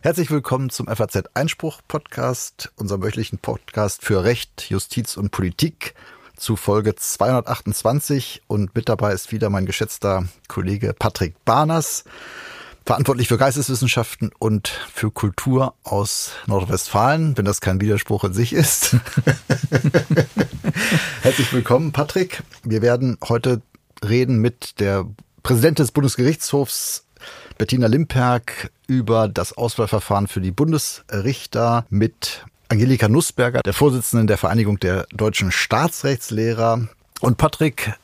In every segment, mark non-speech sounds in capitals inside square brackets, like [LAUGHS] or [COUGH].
Herzlich willkommen zum FAZ Einspruch Podcast, unserem wöchentlichen Podcast für Recht, Justiz und Politik zu Folge 228 und mit dabei ist wieder mein geschätzter Kollege Patrick Barners, verantwortlich für Geisteswissenschaften und für Kultur aus Nordrhein-Westfalen, wenn das kein Widerspruch in sich ist. [LAUGHS] Herzlich willkommen, Patrick. Wir werden heute reden mit der Präsidentin des Bundesgerichtshofs Bettina Limperk über das Auswahlverfahren für die Bundesrichter mit Angelika Nussberger, der Vorsitzenden der Vereinigung der deutschen Staatsrechtslehrer. Und Patrick,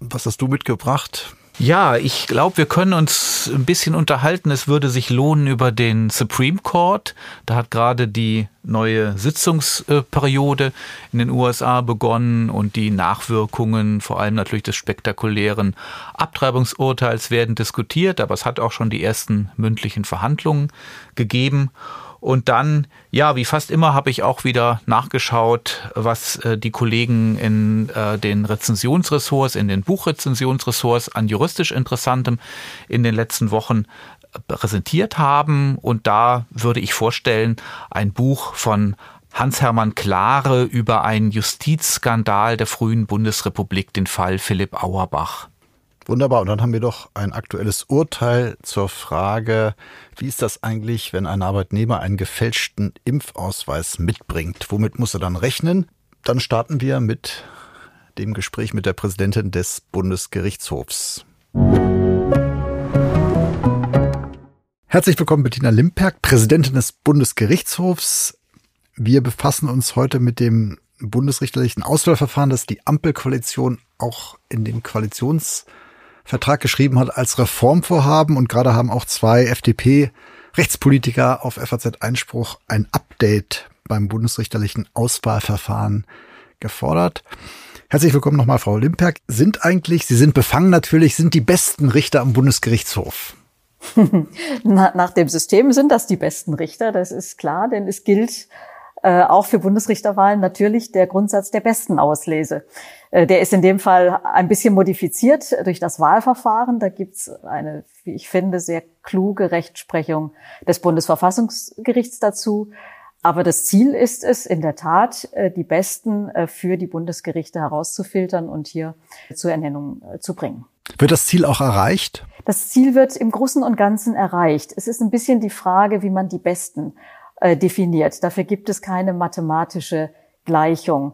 was hast du mitgebracht? Ja, ich glaube, wir können uns ein bisschen unterhalten. Es würde sich lohnen über den Supreme Court. Da hat gerade die neue Sitzungsperiode in den USA begonnen und die Nachwirkungen, vor allem natürlich des spektakulären Abtreibungsurteils, werden diskutiert. Aber es hat auch schon die ersten mündlichen Verhandlungen gegeben. Und dann, ja, wie fast immer habe ich auch wieder nachgeschaut, was äh, die Kollegen in äh, den Rezensionsressorts, in den Buchrezensionsressorts an juristisch Interessantem in den letzten Wochen äh, präsentiert haben. Und da würde ich vorstellen, ein Buch von Hans-Hermann Klare über einen Justizskandal der frühen Bundesrepublik, den Fall Philipp Auerbach. Wunderbar. Und dann haben wir doch ein aktuelles Urteil zur Frage, wie ist das eigentlich, wenn ein Arbeitnehmer einen gefälschten Impfausweis mitbringt? Womit muss er dann rechnen? Dann starten wir mit dem Gespräch mit der Präsidentin des Bundesgerichtshofs. Herzlich willkommen, Bettina Limperk, Präsidentin des Bundesgerichtshofs. Wir befassen uns heute mit dem bundesrichterlichen Auswahlverfahren, das die Ampelkoalition auch in den Koalitions Vertrag geschrieben hat als Reformvorhaben und gerade haben auch zwei FDP-Rechtspolitiker auf FAZ Einspruch ein Update beim bundesrichterlichen Auswahlverfahren gefordert. Herzlich willkommen nochmal, Frau Limperk. Sind eigentlich, Sie sind befangen natürlich, sind die besten Richter am Bundesgerichtshof? [LAUGHS] Nach dem System sind das die besten Richter, das ist klar, denn es gilt äh, auch für Bundesrichterwahlen natürlich der Grundsatz der besten Auslese. Äh, der ist in dem Fall ein bisschen modifiziert durch das Wahlverfahren. Da gibt's eine, wie ich finde, sehr kluge Rechtsprechung des Bundesverfassungsgerichts dazu. Aber das Ziel ist es, in der Tat, äh, die Besten äh, für die Bundesgerichte herauszufiltern und hier zur Ernennung zu bringen. Wird das Ziel auch erreicht? Das Ziel wird im Großen und Ganzen erreicht. Es ist ein bisschen die Frage, wie man die Besten definiert. Dafür gibt es keine mathematische Gleichung.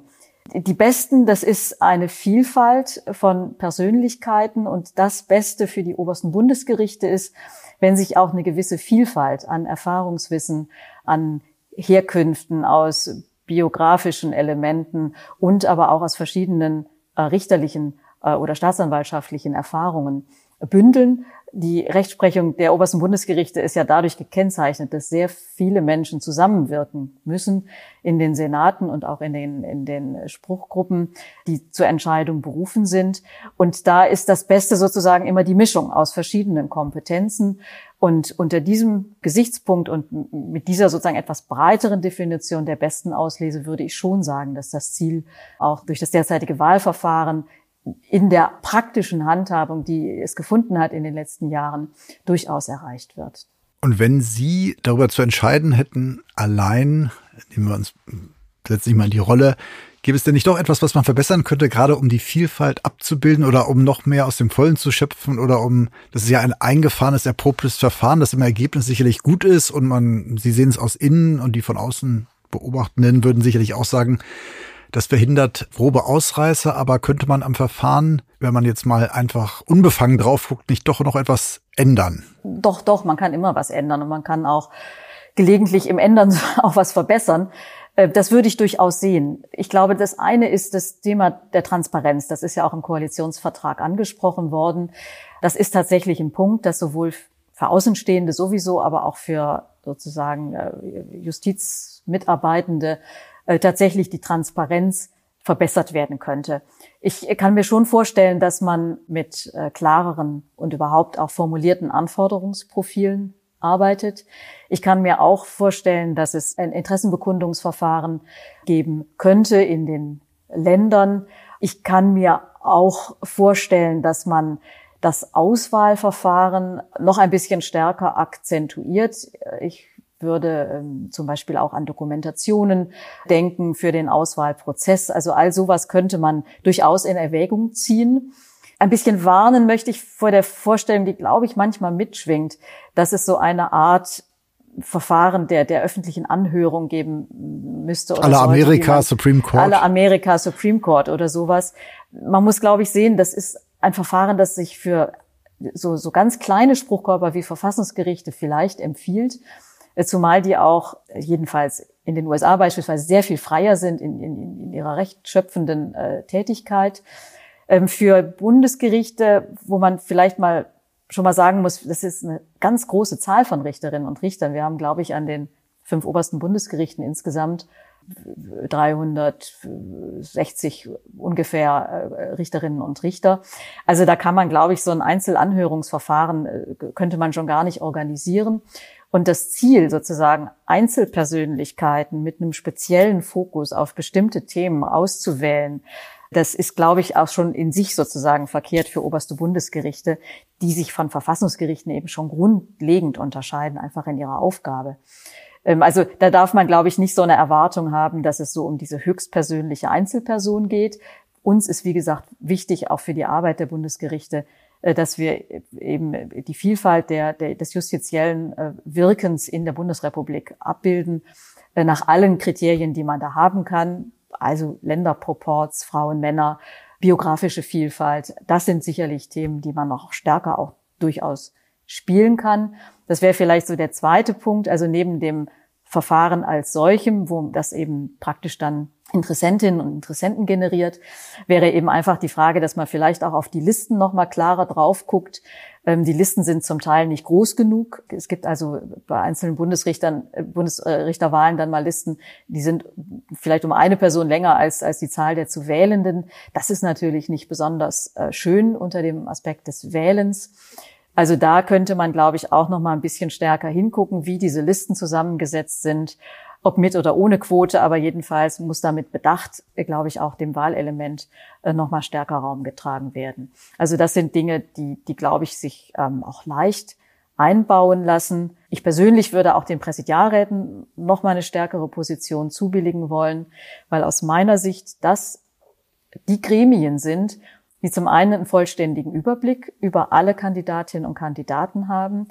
Die Besten, das ist eine Vielfalt von Persönlichkeiten und das Beste für die obersten Bundesgerichte ist, wenn sich auch eine gewisse Vielfalt an Erfahrungswissen, an Herkünften aus biografischen Elementen und aber auch aus verschiedenen äh, richterlichen äh, oder staatsanwaltschaftlichen Erfahrungen bündeln die Rechtsprechung der obersten Bundesgerichte ist ja dadurch gekennzeichnet, dass sehr viele Menschen zusammenwirken müssen in den Senaten und auch in den, in den Spruchgruppen, die zur Entscheidung berufen sind. Und da ist das Beste sozusagen immer die Mischung aus verschiedenen Kompetenzen. Und unter diesem Gesichtspunkt und mit dieser sozusagen etwas breiteren Definition der besten Auslese würde ich schon sagen, dass das Ziel auch durch das derzeitige Wahlverfahren in der praktischen Handhabung, die es gefunden hat in den letzten Jahren, durchaus erreicht wird. Und wenn Sie darüber zu entscheiden hätten, allein, nehmen wir uns letztlich mal in die Rolle, gäbe es denn nicht doch etwas, was man verbessern könnte, gerade um die Vielfalt abzubilden oder um noch mehr aus dem Vollen zu schöpfen oder um, das ist ja ein eingefahrenes, erprobtes Verfahren, das im Ergebnis sicherlich gut ist und man, Sie sehen es aus innen und die von außen Beobachtenden würden sicherlich auch sagen, das verhindert grobe Ausreißer, aber könnte man am Verfahren, wenn man jetzt mal einfach unbefangen drauf guckt, nicht doch noch etwas ändern? Doch, doch, man kann immer was ändern und man kann auch gelegentlich im Ändern [LAUGHS] auch was verbessern. Äh, das würde ich durchaus sehen. Ich glaube, das eine ist das Thema der Transparenz. Das ist ja auch im Koalitionsvertrag angesprochen worden. Das ist tatsächlich ein Punkt, das sowohl für Außenstehende sowieso, aber auch für sozusagen äh, Justizmitarbeitende äh, tatsächlich die Transparenz verbessert werden könnte. Ich kann mir schon vorstellen, dass man mit äh, klareren und überhaupt auch formulierten Anforderungsprofilen arbeitet. Ich kann mir auch vorstellen, dass es ein Interessenbekundungsverfahren geben könnte in den Ländern. Ich kann mir auch vorstellen, dass man das Auswahlverfahren noch ein bisschen stärker akzentuiert. Ich würde ähm, zum Beispiel auch an Dokumentationen denken für den Auswahlprozess. Also all sowas könnte man durchaus in Erwägung ziehen. Ein bisschen warnen möchte ich vor der Vorstellung, die, glaube ich, manchmal mitschwingt, dass es so eine Art Verfahren der, der öffentlichen Anhörung geben müsste. Oder alle Amerika man, Supreme Court. Alle Amerika Supreme Court oder sowas. Man muss, glaube ich, sehen, das ist ein Verfahren, das sich für so, so ganz kleine Spruchkörper wie Verfassungsgerichte vielleicht empfiehlt, zumal die auch jedenfalls in den USA beispielsweise sehr viel freier sind in, in, in ihrer rechtsschöpfenden äh, Tätigkeit. Ähm, für Bundesgerichte, wo man vielleicht mal schon mal sagen muss, das ist eine ganz große Zahl von Richterinnen und Richtern. Wir haben, glaube ich, an den fünf obersten Bundesgerichten insgesamt 360 ungefähr äh, Richterinnen und Richter. Also da kann man, glaube ich, so ein Einzelanhörungsverfahren äh, könnte man schon gar nicht organisieren. Und das Ziel sozusagen Einzelpersönlichkeiten mit einem speziellen Fokus auf bestimmte Themen auszuwählen, das ist, glaube ich, auch schon in sich sozusagen verkehrt für oberste Bundesgerichte, die sich von Verfassungsgerichten eben schon grundlegend unterscheiden, einfach in ihrer Aufgabe. Ähm, also da darf man, glaube ich, nicht so eine Erwartung haben, dass es so um diese höchstpersönliche Einzelperson geht. Uns ist, wie gesagt, wichtig, auch für die Arbeit der Bundesgerichte, dass wir eben die Vielfalt der, der, des justiziellen äh, Wirkens in der Bundesrepublik abbilden, äh, nach allen Kriterien, die man da haben kann also Länderproports, Frauen, Männer, biografische Vielfalt. Das sind sicherlich Themen, die man noch stärker auch durchaus spielen kann. Das wäre vielleicht so der zweite Punkt. Also neben dem Verfahren als solchem, wo das eben praktisch dann Interessentinnen und Interessenten generiert, wäre eben einfach die Frage, dass man vielleicht auch auf die Listen noch mal klarer drauf guckt. Ähm, die Listen sind zum Teil nicht groß genug. Es gibt also bei einzelnen Bundesrichtern, äh, Bundesrichterwahlen dann mal Listen, die sind vielleicht um eine Person länger als, als die Zahl der zu Wählenden. Das ist natürlich nicht besonders äh, schön unter dem Aspekt des Wählens. Also da könnte man, glaube ich, auch noch mal ein bisschen stärker hingucken, wie diese Listen zusammengesetzt sind, ob mit oder ohne Quote, aber jedenfalls muss damit Bedacht, glaube ich, auch dem Wahlelement äh, noch mal stärker Raum getragen werden. Also das sind Dinge, die, die glaube ich, sich ähm, auch leicht einbauen lassen. Ich persönlich würde auch den Präsidialräten noch mal eine stärkere Position zubilligen wollen, weil aus meiner Sicht das die Gremien sind, die zum einen einen vollständigen Überblick über alle Kandidatinnen und Kandidaten haben.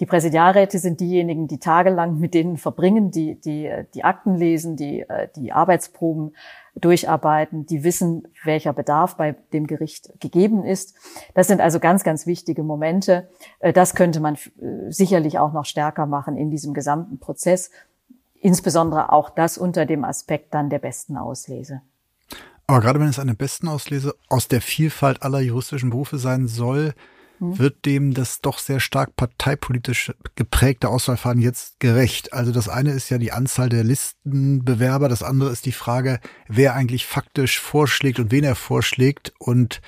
Die Präsidialräte sind diejenigen, die tagelang mit denen verbringen, die die, die Akten lesen, die die Arbeitsproben durcharbeiten, die wissen, welcher Bedarf bei dem Gericht gegeben ist. Das sind also ganz, ganz wichtige Momente. Das könnte man sicherlich auch noch stärker machen in diesem gesamten Prozess. Insbesondere auch das unter dem Aspekt dann der besten Auslese. Aber gerade wenn es eine Bestenauslese aus der Vielfalt aller juristischen Berufe sein soll, hm. wird dem das doch sehr stark parteipolitisch geprägte Auswahlverfahren jetzt gerecht. Also das eine ist ja die Anzahl der Listenbewerber, das andere ist die Frage, wer eigentlich faktisch vorschlägt und wen er vorschlägt und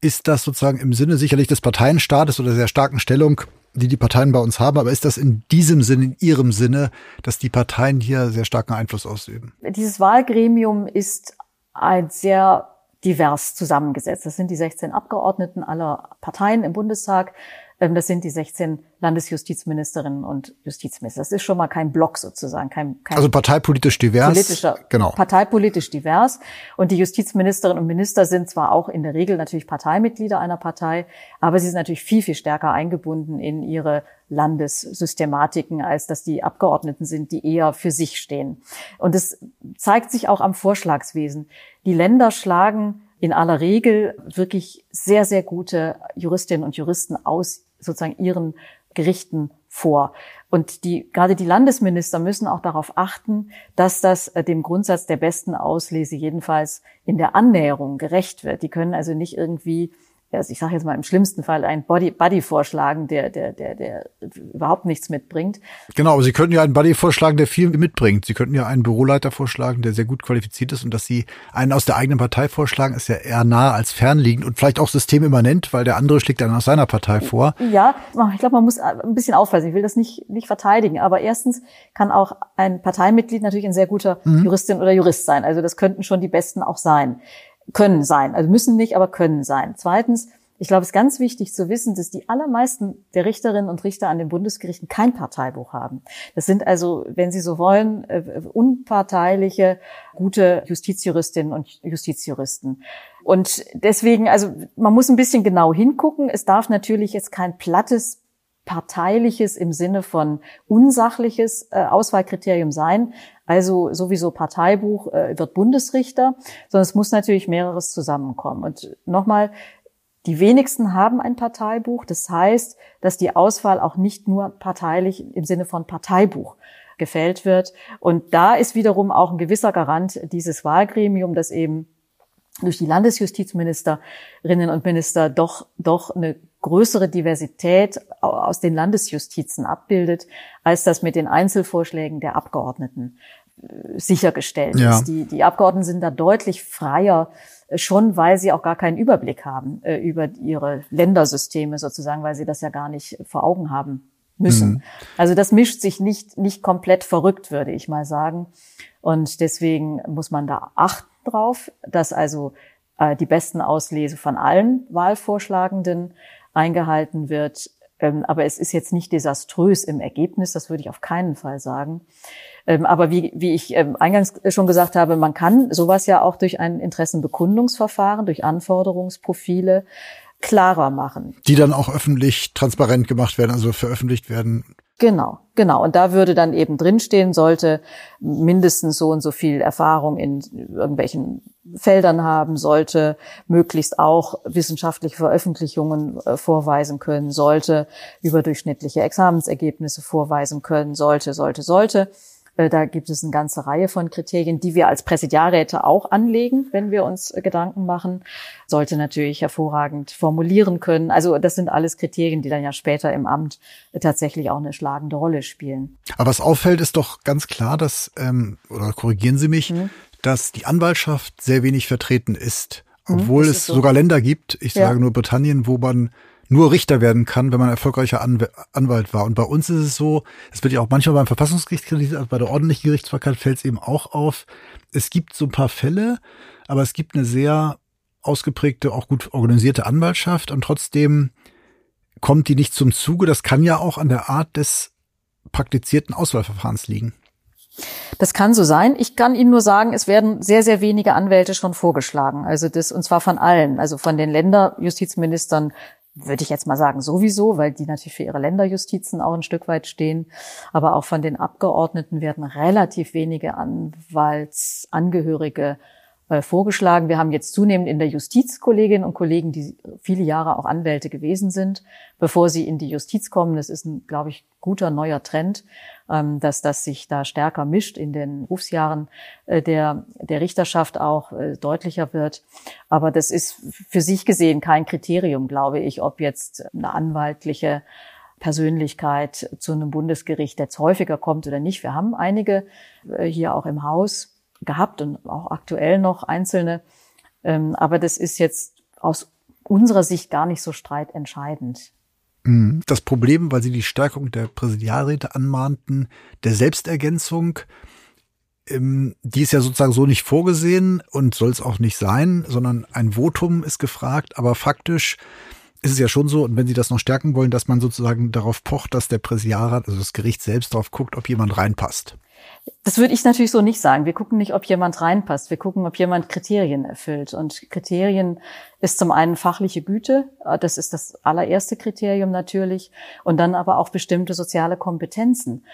ist das sozusagen im Sinne sicherlich des Parteienstaates oder der starken Stellung, die die Parteien bei uns haben, aber ist das in diesem Sinne, in ihrem Sinne, dass die Parteien hier sehr starken Einfluss ausüben? Dieses Wahlgremium ist ein sehr divers zusammengesetzt. Das sind die 16 Abgeordneten aller Parteien im Bundestag. Ähm, das sind die 16 Landesjustizministerinnen und Justizminister. Das ist schon mal kein Block sozusagen, kein, kein also parteipolitisch divers. Politischer, genau. Parteipolitisch divers. Und die Justizministerinnen und Minister sind zwar auch in der Regel natürlich Parteimitglieder einer Partei, aber sie sind natürlich viel, viel stärker eingebunden in ihre Landessystematiken, als dass die Abgeordneten sind, die eher für sich stehen. Und es zeigt sich auch am Vorschlagswesen. Die Länder schlagen in aller Regel wirklich sehr, sehr gute Juristinnen und Juristen aus sozusagen ihren Gerichten vor. Und die, gerade die Landesminister müssen auch darauf achten, dass das äh, dem Grundsatz der besten Auslese jedenfalls in der Annäherung gerecht wird. Die können also nicht irgendwie also ich sage jetzt mal im schlimmsten Fall einen Body, Buddy vorschlagen, der, der, der, der überhaupt nichts mitbringt. Genau, aber Sie könnten ja einen Buddy vorschlagen, der viel mitbringt. Sie könnten ja einen Büroleiter vorschlagen, der sehr gut qualifiziert ist und dass Sie einen aus der eigenen Partei vorschlagen, ist ja eher nah als fernliegend und vielleicht auch systemimmanent, weil der andere schlägt dann aus seiner Partei vor. Ja, ich glaube, man muss ein bisschen aufpassen. Ich will das nicht, nicht verteidigen, aber erstens kann auch ein Parteimitglied natürlich ein sehr guter mhm. Juristin oder Jurist sein. Also das könnten schon die Besten auch sein können sein. Also müssen nicht, aber können sein. Zweitens Ich glaube, es ist ganz wichtig zu wissen, dass die allermeisten der Richterinnen und Richter an den Bundesgerichten kein Parteibuch haben. Das sind also, wenn Sie so wollen, äh, unparteiliche, gute Justizjuristinnen und Justizjuristen. Und deswegen, also man muss ein bisschen genau hingucken. Es darf natürlich jetzt kein plattes parteiliches im Sinne von unsachliches äh, Auswahlkriterium sein. Also sowieso Parteibuch äh, wird Bundesrichter, sondern es muss natürlich mehreres zusammenkommen. Und nochmal, die wenigsten haben ein Parteibuch. Das heißt, dass die Auswahl auch nicht nur parteilich im Sinne von Parteibuch gefällt wird. Und da ist wiederum auch ein gewisser Garant dieses Wahlgremium, das eben durch die Landesjustizministerinnen und Minister doch, doch eine größere Diversität aus den Landesjustizen abbildet, als das mit den Einzelvorschlägen der Abgeordneten äh, sichergestellt ja. ist. Die, die Abgeordneten sind da deutlich freier, äh, schon weil sie auch gar keinen Überblick haben äh, über ihre Ländersysteme sozusagen, weil sie das ja gar nicht vor Augen haben müssen. Mhm. Also das mischt sich nicht, nicht komplett verrückt, würde ich mal sagen. Und deswegen muss man da achten drauf, dass also äh, die besten Auslese von allen Wahlvorschlagenden eingehalten wird. Ähm, aber es ist jetzt nicht desaströs im Ergebnis, das würde ich auf keinen Fall sagen. Ähm, aber wie, wie ich ähm, eingangs schon gesagt habe, man kann sowas ja auch durch ein Interessenbekundungsverfahren, durch Anforderungsprofile klarer machen. Die dann auch öffentlich transparent gemacht werden, also veröffentlicht werden. Genau, genau. Und da würde dann eben drinstehen, sollte mindestens so und so viel Erfahrung in irgendwelchen Feldern haben, sollte möglichst auch wissenschaftliche Veröffentlichungen äh, vorweisen können, sollte überdurchschnittliche Examensergebnisse vorweisen können, sollte, sollte, sollte. Äh, da gibt es eine ganze Reihe von Kriterien, die wir als Präsidialräte auch anlegen, wenn wir uns äh, Gedanken machen. Sollte natürlich hervorragend formulieren können. Also das sind alles Kriterien, die dann ja später im Amt tatsächlich auch eine schlagende Rolle spielen. Aber was auffällt, ist doch ganz klar, dass, ähm, oder korrigieren Sie mich, mhm. dass die Anwaltschaft sehr wenig vertreten ist. Obwohl mhm, es so. sogar Länder gibt, ich ja. sage nur Britannien, wo man nur Richter werden kann, wenn man erfolgreicher Anwalt war. Und bei uns ist es so, es wird ja auch manchmal beim Verfassungsgericht kritisiert, also bei der ordentlichen Gerichtsbarkeit fällt es eben auch auf. Es gibt so ein paar Fälle, aber es gibt eine sehr ausgeprägte, auch gut organisierte Anwaltschaft und trotzdem kommt die nicht zum Zuge. Das kann ja auch an der Art des praktizierten Auswahlverfahrens liegen. Das kann so sein. Ich kann Ihnen nur sagen, es werden sehr, sehr wenige Anwälte schon vorgeschlagen. Also das, und zwar von allen. Also von den Länderjustizministern würde ich jetzt mal sagen, sowieso, weil die natürlich für ihre Länderjustizen auch ein Stück weit stehen. Aber auch von den Abgeordneten werden relativ wenige Anwaltsangehörige vorgeschlagen. Wir haben jetzt zunehmend in der Justiz Kolleginnen und Kollegen, die viele Jahre auch Anwälte gewesen sind, bevor sie in die Justiz kommen. Das ist ein, glaube ich, guter neuer Trend, ähm, dass das sich da stärker mischt in den Berufsjahren äh, der, der Richterschaft auch äh, deutlicher wird. Aber das ist für sich gesehen kein Kriterium, glaube ich, ob jetzt eine anwaltliche Persönlichkeit zu einem Bundesgericht jetzt häufiger kommt oder nicht. Wir haben einige hier auch im Haus, gehabt und auch aktuell noch einzelne. Ähm, aber das ist jetzt aus unserer Sicht gar nicht so streitentscheidend. Mhm. Das Problem, weil Sie die Stärkung der Präsidialräte anmahnten, der Selbstergänzung, ähm, die ist ja sozusagen so nicht vorgesehen und soll es auch nicht sein, sondern ein Votum ist gefragt, aber faktisch ist es ja schon so, und wenn Sie das noch stärken wollen, dass man sozusagen darauf pocht, dass der Präsidialrat, also das Gericht selbst darauf guckt, ob jemand reinpasst. Das würde ich natürlich so nicht sagen. Wir gucken nicht, ob jemand reinpasst. Wir gucken, ob jemand Kriterien erfüllt. Und Kriterien ist zum einen fachliche Güte. Das ist das allererste Kriterium natürlich. Und dann aber auch bestimmte soziale Kompetenzen.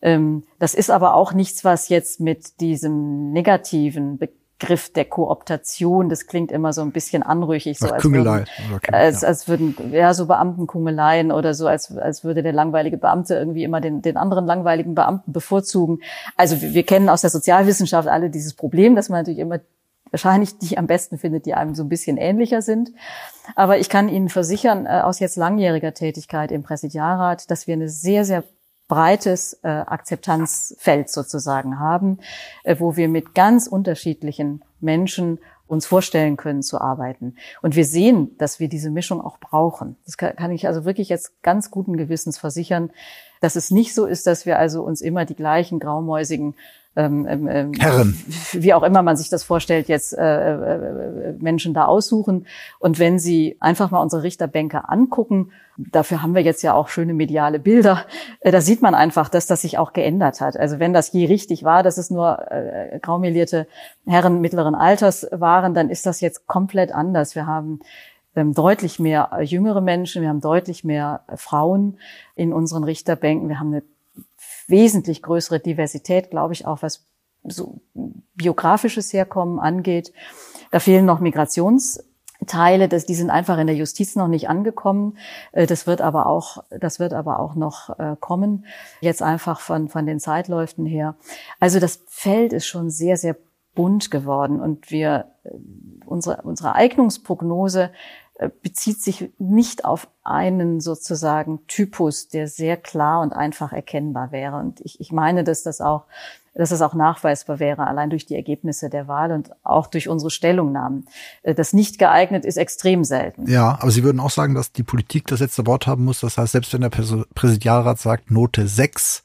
Ähm, das ist aber auch nichts, was jetzt mit diesem negativen Begriff der Kooptation, das klingt immer so ein bisschen anrüchig, so als würden, als, als würden, ja, so Beamtenkungeleien oder so, als, als würde der langweilige Beamte irgendwie immer den, den anderen langweiligen Beamten bevorzugen. Also wir, wir kennen aus der Sozialwissenschaft alle dieses Problem, dass man natürlich immer wahrscheinlich die am besten findet, die einem so ein bisschen ähnlicher sind. Aber ich kann Ihnen versichern, äh, aus jetzt langjähriger Tätigkeit im Präsidialrat, dass wir eine sehr, sehr breites äh, Akzeptanzfeld sozusagen haben, äh, wo wir mit ganz unterschiedlichen Menschen uns vorstellen können zu arbeiten. Und wir sehen, dass wir diese Mischung auch brauchen. Das kann, kann ich also wirklich jetzt ganz guten Gewissens versichern, dass es nicht so ist, dass wir also uns immer die gleichen graumäusigen ähm, ähm, ähm, Herren. wie auch immer man sich das vorstellt, jetzt äh, äh, Menschen da aussuchen. Und wenn Sie einfach mal unsere Richterbänke angucken, dafür haben wir jetzt ja auch schöne mediale Bilder, äh, da sieht man einfach, dass das sich auch geändert hat. Also wenn das je richtig war, dass es nur äh, graumelierte Herren mittleren Alters waren, dann ist das jetzt komplett anders. Wir haben ähm, deutlich mehr jüngere Menschen, wir haben deutlich mehr Frauen in unseren Richterbänken, wir haben eine wesentlich größere Diversität, glaube ich, auch was so biografisches Herkommen angeht. Da fehlen noch Migrationsteile, das, die sind einfach in der Justiz noch nicht angekommen. Äh, das wird aber auch, das wird aber auch noch äh, kommen. Jetzt einfach von, von den Zeitläufen her. Also das Feld ist schon sehr, sehr bunt geworden und wir, äh, unsere, unsere Eignungsprognose bezieht sich nicht auf einen sozusagen Typus, der sehr klar und einfach erkennbar wäre. Und ich, ich meine, dass das auch, dass das auch nachweisbar wäre, allein durch die Ergebnisse der Wahl und auch durch unsere Stellungnahmen. Äh, das nicht geeignet ist extrem selten. Ja, aber Sie würden auch sagen, dass die Politik das letzte Wort haben muss. Das heißt, selbst wenn der Präsidialrat sagt Note 6,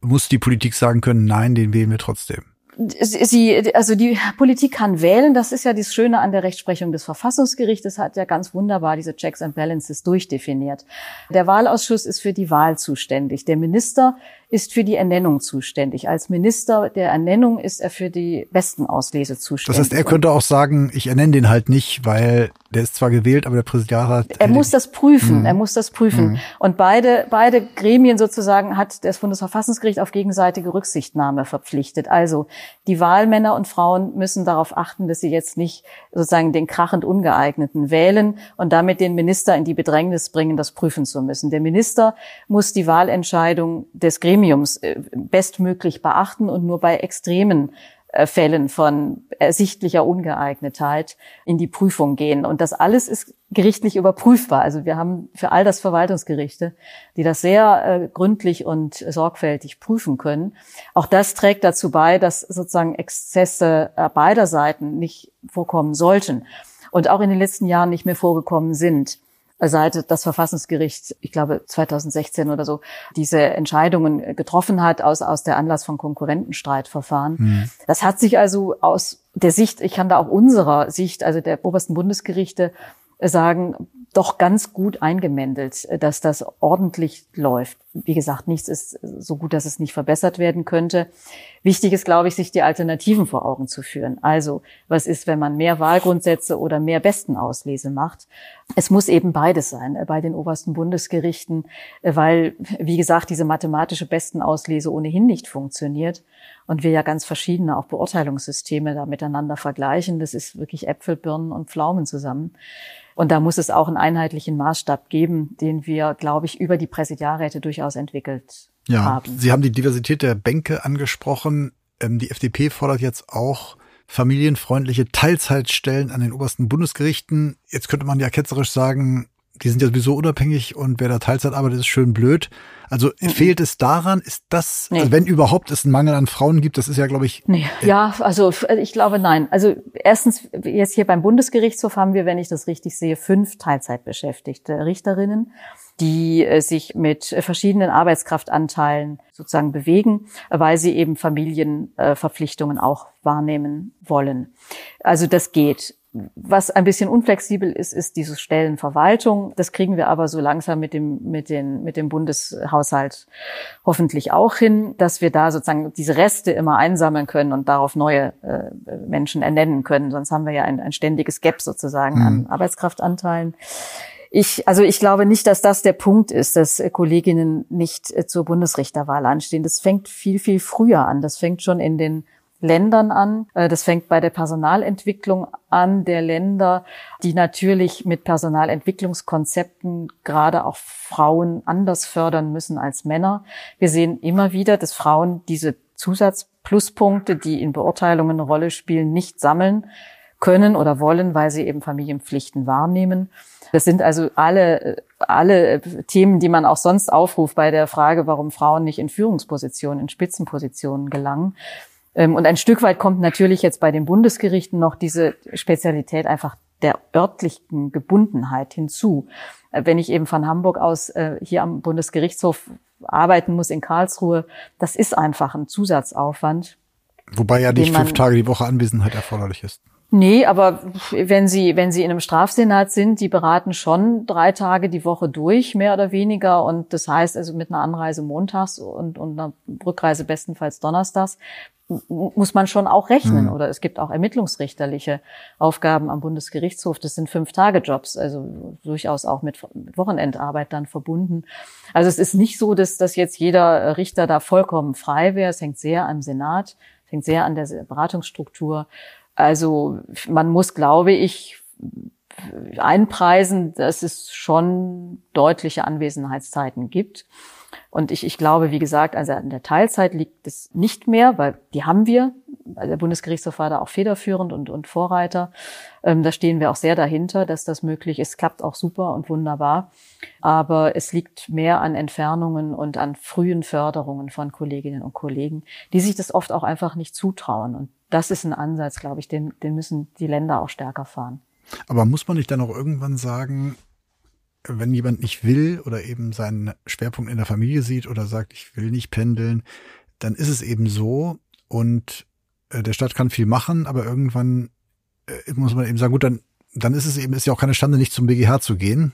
muss die Politik sagen können, nein, den wählen wir trotzdem sie, also die Politik kann wählen. Das ist ja das Schöne an der Rechtsprechung des Verfassungsgerichtes. hat ja ganz wunderbar diese Checks and Balances durchdefiniert. Der Wahlausschuss ist für die Wahl zuständig. Der Minister ist für die Ernennung zuständig. Als Minister der Ernennung ist er für die Bestenauslese zuständig. Das heißt, er könnte auch sagen, ich ernenne den halt nicht, weil der ist zwar gewählt, aber der Präsidialrat. Er muss das prüfen. Mhm. Er muss das prüfen. Mhm. Und beide, beide Gremien sozusagen hat das Bundesverfassungsgericht auf gegenseitige Rücksichtnahme verpflichtet. Also die Wahlmänner und Frauen müssen darauf achten, dass sie jetzt nicht sozusagen den krachend Ungeeigneten wählen und damit den Minister in die Bedrängnis bringen, das prüfen zu müssen. Der Minister muss die Wahlentscheidung des Gremiums äh, bestmöglich beachten und nur bei extremen äh, Fällen von ersichtlicher Ungeeignetheit in die Prüfung gehen. Und das alles ist gerichtlich überprüfbar. Also wir haben für all das Verwaltungsgerichte, die das sehr äh, gründlich und sorgfältig prüfen können. Auch das trägt dazu bei, dass sozusagen Exzesse beider Seiten nicht vorkommen sollten und auch in den letzten Jahren nicht mehr vorgekommen sind seit das Verfassungsgericht, ich glaube 2016 oder so, diese Entscheidungen getroffen hat aus, aus der Anlass von Konkurrentenstreitverfahren. Mhm. Das hat sich also aus der Sicht, ich kann da auch unserer Sicht, also der obersten Bundesgerichte sagen, doch ganz gut eingemändelt, dass das ordentlich läuft. Wie gesagt, nichts ist so gut, dass es nicht verbessert werden könnte. Wichtig ist, glaube ich, sich die Alternativen vor Augen zu führen. Also, was ist, wenn man mehr Wahlgrundsätze oder mehr Bestenauslese macht? Es muss eben beides sein äh, bei den obersten Bundesgerichten, äh, weil, wie gesagt, diese mathematische Bestenauslese ohnehin nicht funktioniert und wir ja ganz verschiedene auch Beurteilungssysteme da miteinander vergleichen. Das ist wirklich Äpfel, Birnen und Pflaumen zusammen. Und da muss es auch einen einheitlichen Maßstab geben, den wir, glaube ich, über die Präsidialräte durchaus entwickelt ja, haben. Sie haben die Diversität der Bänke angesprochen. Ähm, die FDP fordert jetzt auch familienfreundliche Teilzeitstellen an den obersten Bundesgerichten. Jetzt könnte man ja ketzerisch sagen, die sind ja sowieso unabhängig und wer da Teilzeit arbeitet, ist schön blöd. Also mhm. fehlt es daran? Ist das, nee. also wenn überhaupt es einen Mangel an Frauen gibt, das ist ja, glaube ich. Nee. Ja, also ich glaube nein. Also erstens, jetzt hier beim Bundesgerichtshof haben wir, wenn ich das richtig sehe, fünf Teilzeitbeschäftigte Richterinnen, die äh, sich mit verschiedenen Arbeitskraftanteilen sozusagen bewegen, weil sie eben Familienverpflichtungen auch wahrnehmen wollen. Also das geht. Was ein bisschen unflexibel ist, ist diese Stellenverwaltung. Das kriegen wir aber so langsam mit dem, mit den, mit dem Bundeshaushalt hoffentlich auch hin, dass wir da sozusagen diese Reste immer einsammeln können und darauf neue äh, Menschen ernennen können. Sonst haben wir ja ein, ein ständiges Gap sozusagen mhm. an Arbeitskraftanteilen. Ich, also ich glaube nicht, dass das der Punkt ist, dass Kolleginnen nicht äh, zur Bundesrichterwahl anstehen. Das fängt viel, viel früher an. Das fängt schon in den Ländern an. Äh, das fängt bei der Personalentwicklung an der Länder, die natürlich mit Personalentwicklungskonzepten gerade auch Frauen anders fördern müssen als Männer. Wir sehen immer wieder, dass Frauen diese Zusatzpluspunkte, die in Beurteilungen eine Rolle spielen, nicht sammeln können oder wollen, weil sie eben Familienpflichten wahrnehmen. Das sind also alle, alle Themen, die man auch sonst aufruft bei der Frage, warum Frauen nicht in Führungspositionen, in Spitzenpositionen gelangen. Ähm, und ein Stück weit kommt natürlich jetzt bei den Bundesgerichten noch diese Spezialität einfach der örtlichen Gebundenheit hinzu. Äh, wenn ich eben von Hamburg aus äh, hier am Bundesgerichtshof arbeiten muss in Karlsruhe, das ist einfach ein Zusatzaufwand. Wobei ja nicht fünf Tage die Woche Anwesenheit erforderlich ist. Nee, aber wenn Sie, wenn Sie in einem Strafsenat sind, die beraten schon drei Tage die Woche durch, mehr oder weniger. Und das heißt also mit einer Anreise montags und, und einer Rückreise bestenfalls donnerstags muss man schon auch rechnen. Mhm. Oder es gibt auch ermittlungsrichterliche Aufgaben am Bundesgerichtshof. Das sind Fünf-Tage-Jobs, also durchaus auch mit Wochenendarbeit dann verbunden. Also es ist nicht so, dass, dass jetzt jeder Richter da vollkommen frei wäre. Es hängt sehr am Senat, es hängt sehr an der Beratungsstruktur. Also man muss, glaube ich, einpreisen, dass es schon deutliche Anwesenheitszeiten gibt. Und ich, ich glaube, wie gesagt, also an der Teilzeit liegt es nicht mehr, weil die haben wir. Also der Bundesgerichtshof war da auch federführend und, und Vorreiter. Ähm, da stehen wir auch sehr dahinter, dass das möglich ist. Klappt auch super und wunderbar. Aber es liegt mehr an Entfernungen und an frühen Förderungen von Kolleginnen und Kollegen, die sich das oft auch einfach nicht zutrauen. Und das ist ein Ansatz, glaube ich, den, den müssen die Länder auch stärker fahren. Aber muss man nicht dann auch irgendwann sagen, wenn jemand nicht will oder eben seinen Schwerpunkt in der Familie sieht oder sagt, ich will nicht pendeln, dann ist es eben so und äh, der Staat kann viel machen, aber irgendwann äh, muss man eben sagen, gut, dann, dann ist es eben, ist ja auch keine Stande, nicht zum BGH zu gehen,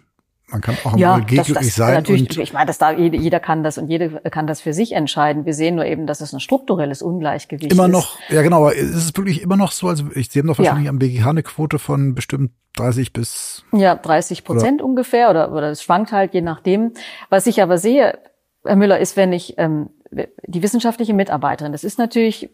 man kann auch ja, das, glücklich sein. Natürlich, und ich meine, dass da jeder, jeder kann das und jeder kann das für sich entscheiden. Wir sehen nur eben, dass es ein strukturelles Ungleichgewicht immer ist. Immer noch, ja genau, aber ist es wirklich immer noch so? Also ich sehe doch wahrscheinlich ja. am BGH eine Quote von bestimmt 30 bis ja 30 Prozent ungefähr oder oder es schwankt halt je nachdem. Was ich aber sehe, Herr Müller, ist, wenn ich ähm, die wissenschaftliche Mitarbeiterin, das ist natürlich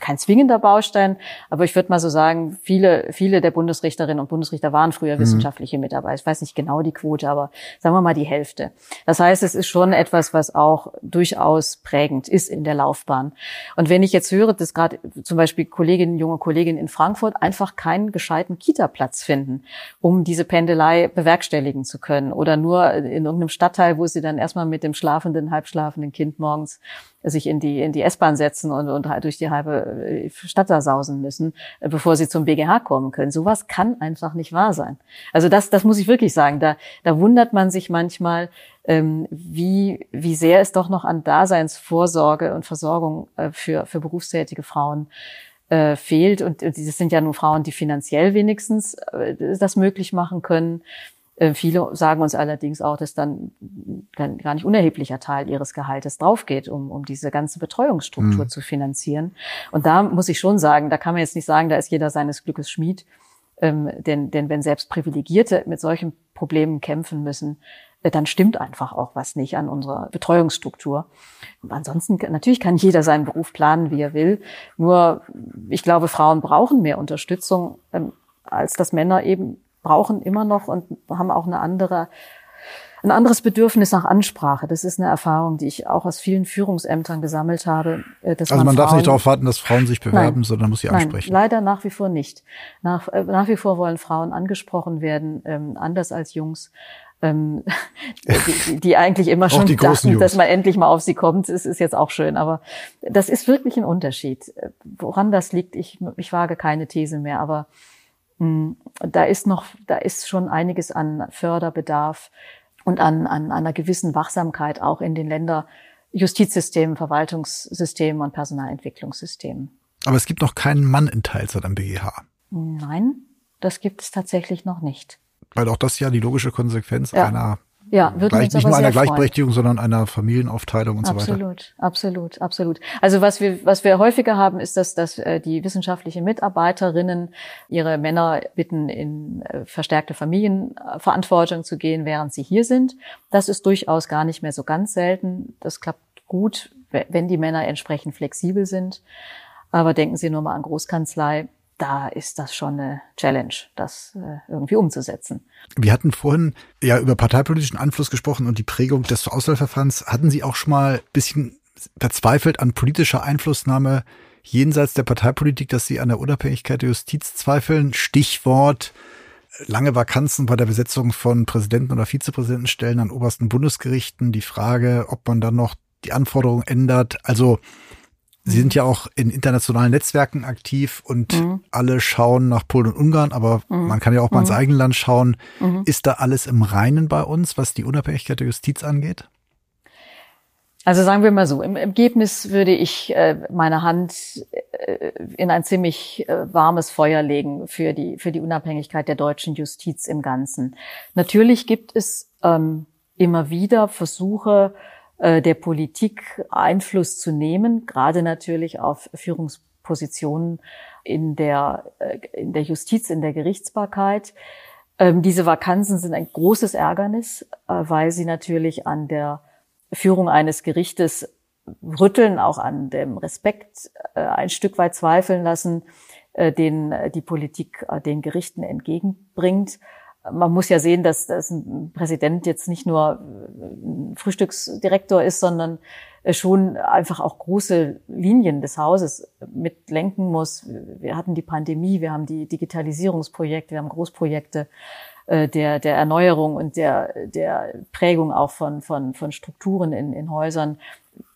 kein zwingender Baustein, aber ich würde mal so sagen, viele, viele der Bundesrichterinnen und Bundesrichter waren früher mhm. wissenschaftliche Mitarbeiter. Ich weiß nicht genau die Quote, aber sagen wir mal die Hälfte. Das heißt, es ist schon etwas, was auch durchaus prägend ist in der Laufbahn. Und wenn ich jetzt höre, dass gerade zum Beispiel Kolleginnen, junge Kolleginnen in Frankfurt einfach keinen gescheiten Kita-Platz finden, um diese Pendelei bewerkstelligen zu können oder nur in irgendeinem Stadtteil, wo sie dann erstmal mit dem schlafenden, halbschlafenden Kind morgens sich in die, in die S-Bahn setzen und, und halt durch die halbe äh, Stadt da sausen müssen, äh, bevor sie zum BGH kommen können. Sowas kann einfach nicht wahr sein. Also das, das muss ich wirklich sagen. Da, da wundert man sich manchmal, ähm, wie, wie sehr es doch noch an Daseinsvorsorge und Versorgung äh, für, für berufstätige Frauen äh, fehlt. Und, und das sind ja nur Frauen, die finanziell wenigstens äh, das möglich machen können. Äh, viele sagen uns allerdings auch, dass dann gar nicht unerheblicher Teil ihres Gehaltes draufgeht, um, um diese ganze Betreuungsstruktur mhm. zu finanzieren. Und da muss ich schon sagen, da kann man jetzt nicht sagen, da ist jeder seines Glückes Schmied. Ähm, denn, denn wenn selbst Privilegierte mit solchen Problemen kämpfen müssen, äh, dann stimmt einfach auch was nicht an unserer Betreuungsstruktur. Ansonsten, natürlich kann jeder seinen Beruf planen, wie er will. Nur, ich glaube, Frauen brauchen mehr Unterstützung, ähm, als dass Männer eben brauchen immer noch und haben auch eine andere, ein anderes Bedürfnis nach Ansprache. Das ist eine Erfahrung, die ich auch aus vielen Führungsämtern gesammelt habe. Äh, also man, man darf nicht darauf warten, dass Frauen sich bewerben, nein, sondern muss sie ansprechen. Nein, leider nach wie vor nicht. Nach, äh, nach wie vor wollen Frauen angesprochen werden, ähm, anders als Jungs. Ähm, [LAUGHS] die, die eigentlich immer schon dachten, Jungs. dass man endlich mal auf sie kommt. Es ist jetzt auch schön, aber das ist wirklich ein Unterschied. Woran das liegt, ich, ich wage keine These mehr, aber da ist noch, da ist schon einiges an Förderbedarf und an, an einer gewissen Wachsamkeit auch in den Länder Justizsystemen, Verwaltungssystemen und Personalentwicklungssystemen. Aber es gibt noch keinen Mann in Teilzeit am BGH. Nein, das gibt es tatsächlich noch nicht. Weil auch das ja die logische Konsequenz ja. einer ja, würde Gleich, nicht nur einer Gleichberechtigung, freuen. sondern einer Familienaufteilung und absolut, so weiter. Absolut, absolut, absolut. Also was wir, was wir häufiger haben, ist, dass, dass äh, die wissenschaftlichen Mitarbeiterinnen ihre Männer bitten, in äh, verstärkte Familienverantwortung zu gehen, während sie hier sind. Das ist durchaus gar nicht mehr so ganz selten. Das klappt gut, wenn die Männer entsprechend flexibel sind. Aber denken Sie nur mal an Großkanzlei da ist das schon eine Challenge, das äh, irgendwie umzusetzen. Wir hatten vorhin ja über parteipolitischen Einfluss gesprochen und die Prägung des Auswahlverfahrens. Hatten Sie auch schon mal ein bisschen verzweifelt an politischer Einflussnahme jenseits der Parteipolitik, dass Sie an der Unabhängigkeit der Justiz zweifeln? Stichwort lange Vakanzen bei der Besetzung von Präsidenten oder Vizepräsidentenstellen an obersten Bundesgerichten. Die Frage, ob man dann noch die Anforderungen ändert. Also Sie sind ja auch in internationalen Netzwerken aktiv und mhm. alle schauen nach Polen und Ungarn, aber mhm. man kann ja auch mal ins mhm. eigene Land schauen. Mhm. Ist da alles im Reinen bei uns, was die Unabhängigkeit der Justiz angeht? Also sagen wir mal so, im Ergebnis würde ich äh, meine Hand äh, in ein ziemlich äh, warmes Feuer legen für die, für die Unabhängigkeit der deutschen Justiz im Ganzen. Natürlich gibt es ähm, immer wieder Versuche der Politik Einfluss zu nehmen, gerade natürlich auf Führungspositionen in der, äh, in der Justiz, in der Gerichtsbarkeit. Ähm, diese Vakanzen sind ein großes Ärgernis, äh, weil sie natürlich an der Führung eines Gerichtes rütteln, auch an dem Respekt äh, ein Stück weit zweifeln lassen, äh, den äh, die Politik den Gerichten entgegenbringt. Man muss ja sehen, dass, dass ein Präsident jetzt nicht nur ein Frühstücksdirektor ist, sondern schon einfach auch große Linien des Hauses mitlenken muss. Wir hatten die Pandemie, wir haben die Digitalisierungsprojekte, wir haben Großprojekte äh, der, der Erneuerung und der, der Prägung auch von, von, von Strukturen in, in Häusern.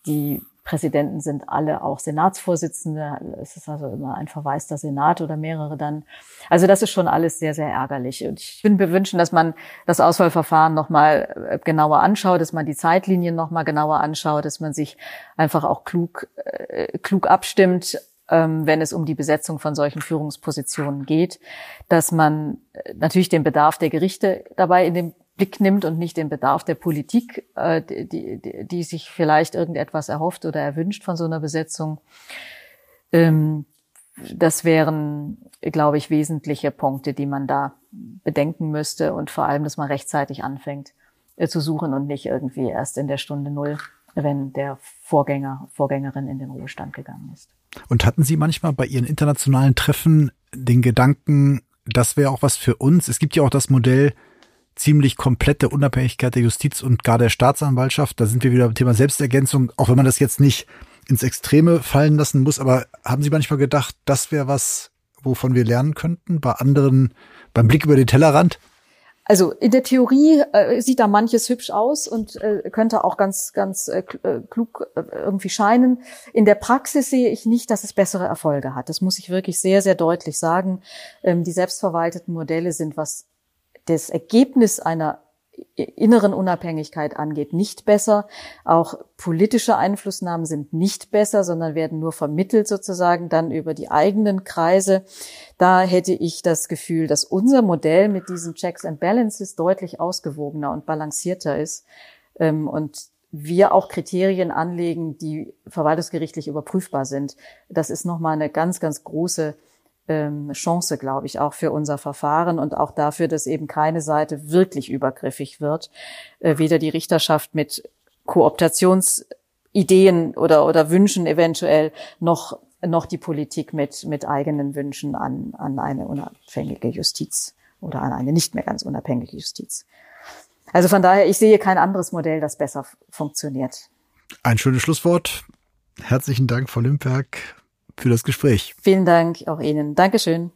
Die Präsidenten sind alle auch Senatsvorsitzende. Es ist also immer ein verwaister Senat oder mehrere dann. Also das ist schon alles sehr, sehr ärgerlich. Und ich würde mir wünschen, dass man das Auswahlverfahren nochmal äh, genauer anschaut, dass man die Zeitlinien nochmal genauer anschaut, dass man sich einfach auch klug, äh, klug abstimmt ähm, wenn es um die Besetzung von solchen Führungspositionen geht, dass man äh, natürlich den Bedarf der Gerichte dabei in den Blick nimmt und nicht den Bedarf der Politik, äh, die, die, die sich vielleicht irgendetwas erhofft oder erwünscht von so einer Besetzung. Ähm, das wären, glaube ich, wesentliche Punkte, die man da bedenken müsste und vor allem, dass man rechtzeitig anfängt äh, zu suchen und nicht irgendwie erst in der Stunde Null, wenn der Vorgänger, Vorgängerin in den Ruhestand gegangen ist. Und hatten Sie manchmal bei Ihren internationalen Treffen den Gedanken, das wäre auch was für uns? Es gibt ja auch das Modell ziemlich komplette Unabhängigkeit der Justiz und gar der Staatsanwaltschaft. Da sind wir wieder beim Thema Selbstergänzung, auch wenn man das jetzt nicht ins Extreme fallen lassen muss. Aber haben Sie manchmal gedacht, das wäre was, wovon wir lernen könnten bei anderen, beim Blick über den Tellerrand? Also in der Theorie äh, sieht da manches hübsch aus und äh, könnte auch ganz, ganz äh, äh, klug äh, irgendwie scheinen. In der Praxis sehe ich nicht, dass es bessere Erfolge hat. Das muss ich wirklich sehr, sehr deutlich sagen. Ähm, die selbstverwalteten Modelle sind, was das Ergebnis einer inneren Unabhängigkeit angeht, nicht besser. Auch politische Einflussnahmen sind nicht besser, sondern werden nur vermittelt sozusagen dann über die eigenen Kreise. Da hätte ich das Gefühl, dass unser Modell mit diesen Checks and Balances deutlich ausgewogener und balancierter ist ähm, und wir auch Kriterien anlegen, die verwaltungsgerichtlich überprüfbar sind. Das ist nochmal eine ganz, ganz große Chance, glaube ich, auch für unser Verfahren und auch dafür, dass eben keine Seite wirklich übergriffig wird. Äh, weder die Richterschaft mit Kooptationsideen oder, oder Wünschen eventuell, noch, noch die Politik mit, mit eigenen Wünschen an, an eine unabhängige Justiz oder an eine nicht mehr ganz unabhängige Justiz. Also von daher, ich sehe kein anderes Modell, das besser funktioniert. Ein schönes Schlusswort. Herzlichen Dank, Frau Limperk für das Gespräch. Vielen Dank auch Ihnen. Dankeschön.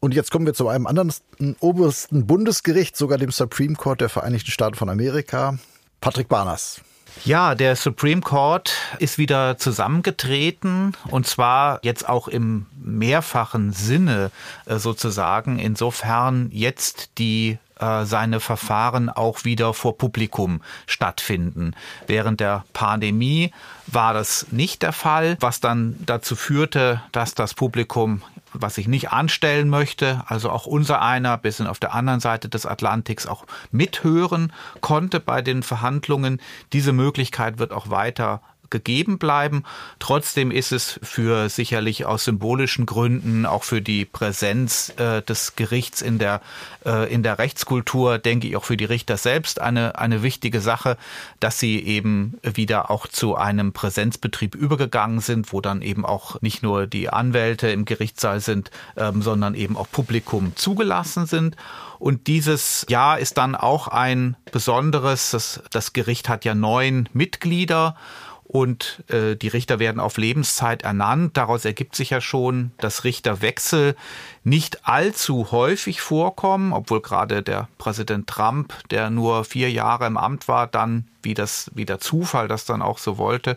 Und jetzt kommen wir zu einem anderen obersten Bundesgericht, sogar dem Supreme Court der Vereinigten Staaten von Amerika. Patrick Barners. Ja, der Supreme Court ist wieder zusammengetreten und zwar jetzt auch im mehrfachen Sinne äh, sozusagen. Insofern jetzt die äh, seine Verfahren auch wieder vor Publikum stattfinden. Während der Pandemie war das nicht der Fall, was dann dazu führte, dass das Publikum was ich nicht anstellen möchte, also auch unser einer bisschen auf der anderen Seite des Atlantiks auch mithören konnte bei den Verhandlungen. Diese Möglichkeit wird auch weiter gegeben bleiben. Trotzdem ist es für sicherlich aus symbolischen Gründen, auch für die Präsenz äh, des Gerichts in der, äh, in der Rechtskultur, denke ich auch für die Richter selbst eine, eine wichtige Sache, dass sie eben wieder auch zu einem Präsenzbetrieb übergegangen sind, wo dann eben auch nicht nur die Anwälte im Gerichtssaal sind, ähm, sondern eben auch Publikum zugelassen sind. Und dieses Jahr ist dann auch ein besonderes. Das, das Gericht hat ja neun Mitglieder und äh, die Richter werden auf Lebenszeit ernannt. Daraus ergibt sich ja schon, dass Richterwechsel nicht allzu häufig vorkommen, obwohl gerade der Präsident Trump, der nur vier Jahre im Amt war, dann wie das wie der Zufall das dann auch so wollte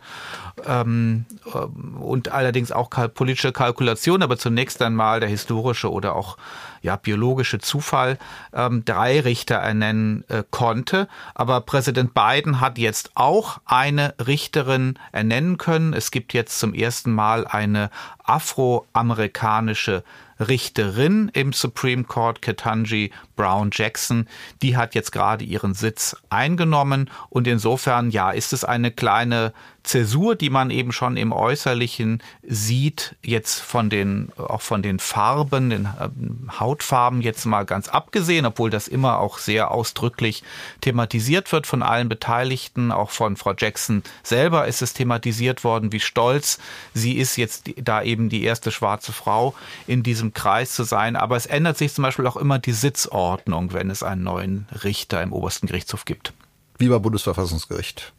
ähm, äh, und allerdings auch politische Kalkulation, aber zunächst einmal der historische oder auch ja, biologische Zufall ähm, drei Richter ernennen äh, konnte. Aber Präsident Biden hat jetzt auch eine Richterin ernennen können. Es gibt jetzt zum ersten Mal eine afroamerikanische Richterin im Supreme Court, Ketanji Brown Jackson, die hat jetzt gerade ihren Sitz eingenommen. Und insofern, ja, ist es eine kleine Zäsur, die man eben schon im Äußerlichen sieht, jetzt von den, auch von den Farben, den ähm, Hautfarben jetzt mal ganz abgesehen, obwohl das immer auch sehr ausdrücklich thematisiert wird von allen Beteiligten, auch von Frau Jackson selber ist es thematisiert worden, wie stolz sie ist, jetzt da eben die erste schwarze Frau in diesem Kreis zu sein. Aber es ändert sich zum Beispiel auch immer die Sitzordnung, wenn es einen neuen Richter im obersten Gerichtshof gibt. Wie beim Bundesverfassungsgericht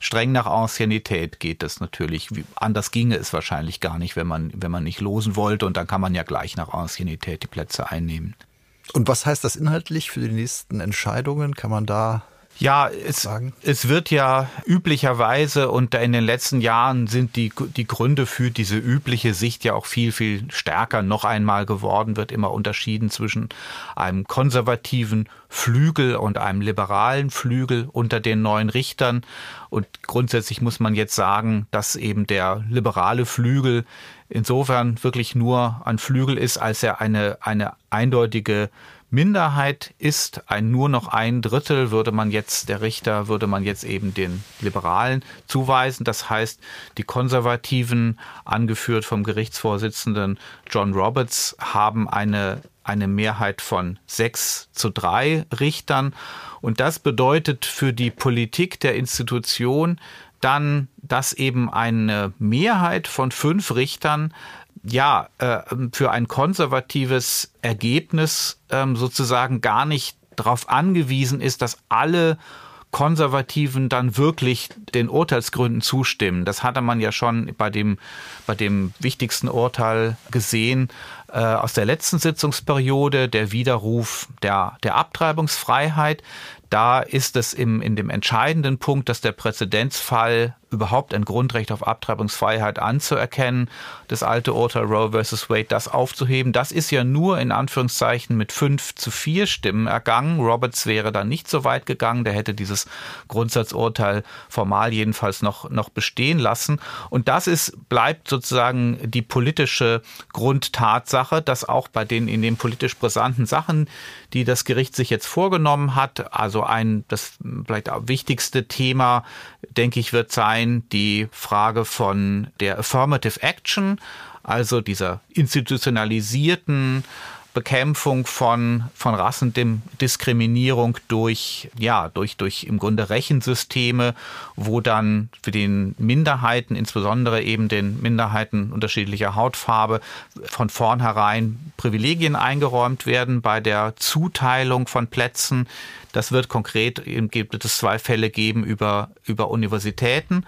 streng nach Anciennität geht das natürlich. Anders ginge es wahrscheinlich gar nicht, wenn man, wenn man nicht losen wollte und dann kann man ja gleich nach Anciennität die Plätze einnehmen. Und was heißt das inhaltlich für die nächsten Entscheidungen? Kann man da ja, es, es wird ja üblicherweise und in den letzten Jahren sind die, die Gründe für diese übliche Sicht ja auch viel, viel stärker noch einmal geworden, wird immer unterschieden zwischen einem konservativen Flügel und einem liberalen Flügel unter den neuen Richtern. Und grundsätzlich muss man jetzt sagen, dass eben der liberale Flügel insofern wirklich nur ein Flügel ist, als er eine, eine eindeutige Minderheit ist, ein nur noch ein Drittel würde man jetzt, der Richter würde man jetzt eben den Liberalen zuweisen. Das heißt, die Konservativen, angeführt vom Gerichtsvorsitzenden John Roberts, haben eine, eine Mehrheit von sechs zu drei Richtern. Und das bedeutet für die Politik der Institution dann, dass eben eine Mehrheit von fünf Richtern ja, äh, für ein konservatives Ergebnis ähm, sozusagen gar nicht darauf angewiesen ist, dass alle Konservativen dann wirklich den Urteilsgründen zustimmen. Das hatte man ja schon bei dem, bei dem wichtigsten Urteil gesehen äh, aus der letzten Sitzungsperiode, der Widerruf der, der Abtreibungsfreiheit. Da ist es im, in dem entscheidenden Punkt, dass der Präzedenzfall überhaupt ein Grundrecht auf Abtreibungsfreiheit anzuerkennen, das alte Urteil Roe versus Wade, das aufzuheben. Das ist ja nur in Anführungszeichen mit fünf zu vier Stimmen ergangen. Roberts wäre da nicht so weit gegangen, der hätte dieses Grundsatzurteil formal jedenfalls noch, noch bestehen lassen. Und das ist, bleibt sozusagen die politische Grundtatsache, dass auch bei den in den politisch brisanten Sachen, die das Gericht sich jetzt vorgenommen hat, also ein, das vielleicht auch wichtigste Thema, denke ich, wird sein, ein die Frage von der Affirmative Action, also dieser institutionalisierten Bekämpfung von, von Rassendiskriminierung durch, ja, durch, durch im Grunde Rechensysteme, wo dann für den Minderheiten, insbesondere eben den Minderheiten unterschiedlicher Hautfarbe, von vornherein Privilegien eingeräumt werden bei der Zuteilung von Plätzen. Das wird konkret, gibt es zwei Fälle geben über, über Universitäten.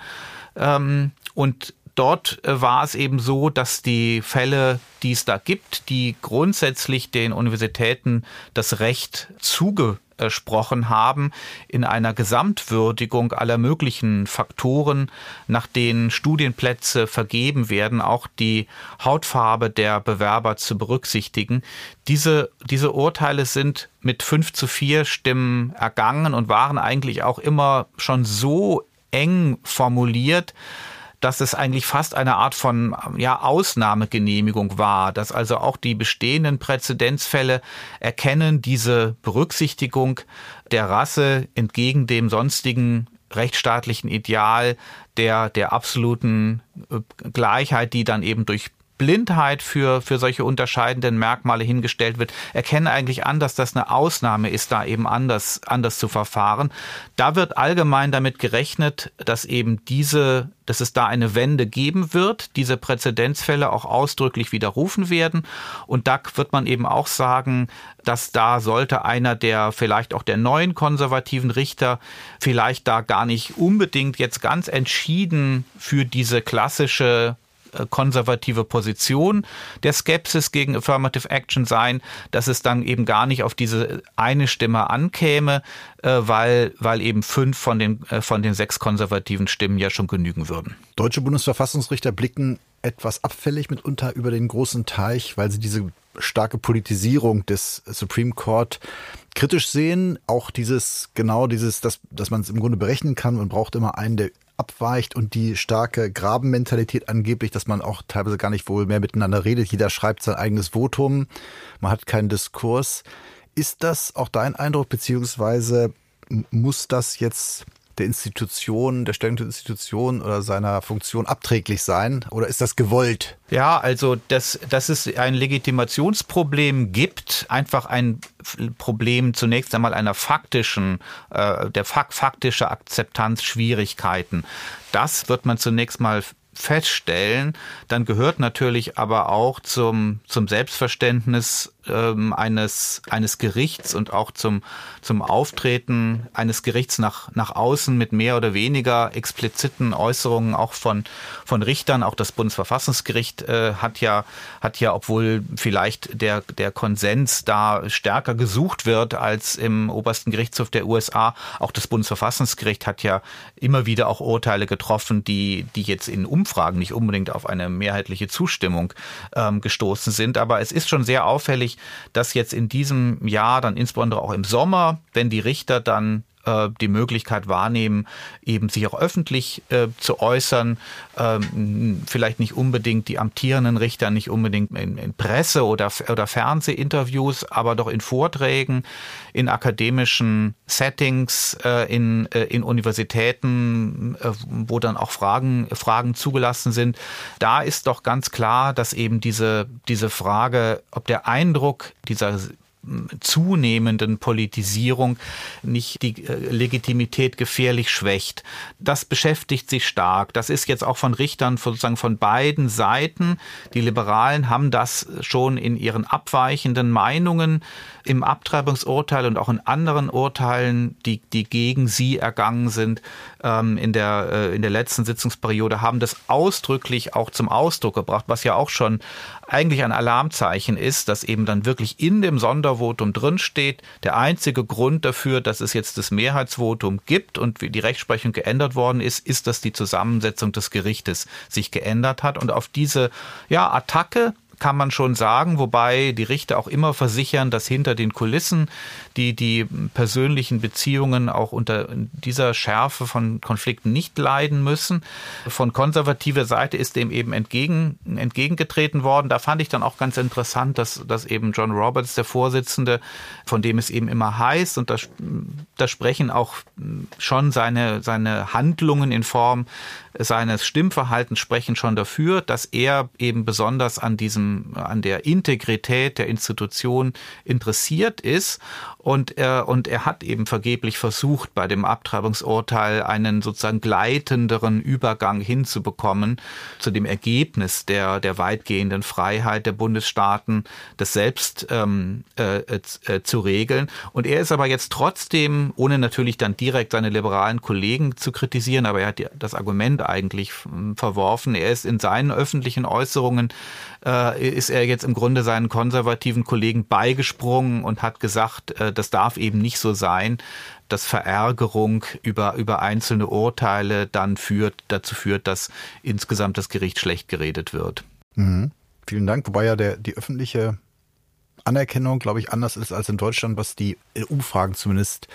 Ähm, und dort äh, war es eben so, dass die Fälle, die es da gibt, die grundsätzlich den Universitäten das Recht zugesprochen haben, in einer Gesamtwürdigung aller möglichen Faktoren, nach denen Studienplätze vergeben werden, auch die Hautfarbe der Bewerber zu berücksichtigen. Diese, diese Urteile sind mit fünf zu vier Stimmen ergangen und waren eigentlich auch immer schon so eng formuliert, dass es eigentlich fast eine Art von ja, Ausnahmegenehmigung war, dass also auch die bestehenden Präzedenzfälle erkennen diese Berücksichtigung der Rasse entgegen dem sonstigen rechtsstaatlichen Ideal der, der absoluten äh, Gleichheit, die dann eben durch Blindheit für, für solche unterscheidenden Merkmale hingestellt wird, erkennen eigentlich an, dass das eine Ausnahme ist, da eben anders, anders zu verfahren. Da wird allgemein damit gerechnet, dass eben diese dass es da eine Wende geben wird, diese Präzedenzfälle auch ausdrücklich widerrufen werden. Und da wird man eben auch sagen, dass da sollte einer der vielleicht auch der neuen konservativen Richter vielleicht da gar nicht unbedingt jetzt ganz entschieden für diese klassische konservative Position der Skepsis gegen Affirmative Action sein, dass es dann eben gar nicht auf diese eine Stimme ankäme, äh, weil, weil eben fünf von den, äh, von den sechs konservativen Stimmen ja schon genügen würden. Deutsche Bundesverfassungsrichter blicken etwas abfällig mitunter über den großen Teich, weil sie diese starke Politisierung des Supreme Court kritisch sehen. Auch dieses, genau dieses, dass, dass man es im Grunde berechnen kann. Man braucht immer einen, der abweicht und die starke Grabenmentalität angeblich, dass man auch teilweise gar nicht wohl mehr miteinander redet. Jeder schreibt sein eigenes Votum. Man hat keinen Diskurs. Ist das auch dein Eindruck, beziehungsweise muss das jetzt der Institution, der Stellung der Institution oder seiner Funktion abträglich sein? Oder ist das gewollt? Ja, also dass, dass es ein Legitimationsproblem gibt, einfach ein Problem zunächst einmal einer faktischen, äh, der faktische Akzeptanzschwierigkeiten. Das wird man zunächst mal feststellen, dann gehört natürlich aber auch zum, zum Selbstverständnis ähm, eines, eines Gerichts und auch zum, zum Auftreten eines Gerichts nach, nach außen mit mehr oder weniger expliziten Äußerungen auch von, von Richtern. Auch das Bundesverfassungsgericht äh, hat ja, hat ja, obwohl vielleicht der, der Konsens da stärker gesucht wird als im obersten Gerichtshof der USA, auch das Bundesverfassungsgericht hat ja immer wieder auch Urteile getroffen, die, die jetzt in Umfragen nicht unbedingt auf eine mehrheitliche Zustimmung ähm, gestoßen sind. Aber es ist schon sehr auffällig, dass jetzt in diesem Jahr, dann insbesondere auch im Sommer, wenn die Richter dann äh, die Möglichkeit wahrnehmen, eben sich auch öffentlich äh, zu äußern, ähm, vielleicht nicht unbedingt die amtierenden Richter, nicht unbedingt in, in, Presse- oder, oder Fernsehinterviews, aber doch in Vorträgen, in akademischen Settings, äh, in, äh, in Universitäten, äh, wo dann auch Fragen, Fragen zugelassen sind. Da ist doch ganz klar, dass eben diese, diese Frage, ob der Eindruck dieser zunehmenden Politisierung nicht die äh, Legitimität gefährlich schwächt. Das beschäftigt sich stark. Das ist jetzt auch von Richtern sozusagen von beiden Seiten. Die Liberalen haben das schon in ihren abweichenden Meinungen im Abtreibungsurteil und auch in anderen Urteilen, die, die gegen sie ergangen sind, ähm, in, der, äh, in der letzten Sitzungsperiode, haben das ausdrücklich auch zum Ausdruck gebracht, was ja auch schon eigentlich ein Alarmzeichen ist, dass eben dann wirklich in dem Sondervotum drinsteht, der einzige Grund dafür, dass es jetzt das Mehrheitsvotum gibt und die Rechtsprechung geändert worden ist, ist, dass die Zusammensetzung des Gerichtes sich geändert hat. Und auf diese ja, Attacke kann man schon sagen, wobei die Richter auch immer versichern, dass hinter den Kulissen die die persönlichen Beziehungen auch unter dieser Schärfe von Konflikten nicht leiden müssen. Von konservativer Seite ist dem eben entgegen, entgegengetreten worden. Da fand ich dann auch ganz interessant, dass, dass eben John Roberts, der Vorsitzende, von dem es eben immer heißt, und da, da sprechen auch schon seine, seine Handlungen in Form seines Stimmverhaltens sprechen schon dafür, dass er eben besonders an diesem, an der Integrität der Institution interessiert ist. Und er, und er hat eben vergeblich versucht, bei dem Abtreibungsurteil einen sozusagen gleitenderen Übergang hinzubekommen zu dem Ergebnis der, der weitgehenden Freiheit der Bundesstaaten, das selbst ähm, äh, äh, zu regeln. Und er ist aber jetzt trotzdem, ohne natürlich dann direkt seine liberalen Kollegen zu kritisieren, aber er hat das Argument eigentlich verworfen. Er ist in seinen öffentlichen Äußerungen, äh, ist er jetzt im Grunde seinen konservativen Kollegen beigesprungen und hat gesagt, äh, das darf eben nicht so sein, dass Verärgerung über, über einzelne Urteile dann führt, dazu führt, dass insgesamt das Gericht schlecht geredet wird. Mhm. Vielen Dank. Wobei ja der, die öffentliche Anerkennung, glaube ich, anders ist als in Deutschland, was die Umfragen zumindest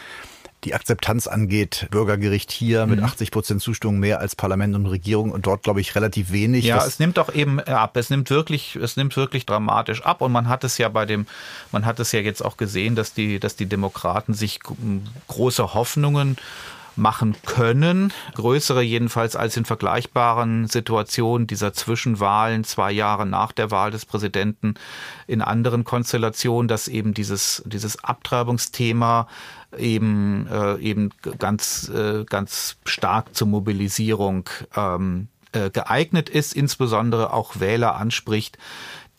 die Akzeptanz angeht. Bürgergericht hier mhm. mit 80 Prozent Zustimmung mehr als Parlament und Regierung und dort, glaube ich, relativ wenig. Ja, es nimmt doch eben ab. Es nimmt wirklich, es nimmt wirklich dramatisch ab. Und man hat es ja bei dem, man hat es ja jetzt auch gesehen, dass die, dass die Demokraten sich große Hoffnungen machen können. Größere jedenfalls als in vergleichbaren Situationen dieser Zwischenwahlen zwei Jahre nach der Wahl des Präsidenten in anderen Konstellationen, dass eben dieses, dieses Abtreibungsthema eben, äh, eben ganz, äh, ganz stark zur Mobilisierung ähm, äh, geeignet ist, insbesondere auch Wähler anspricht,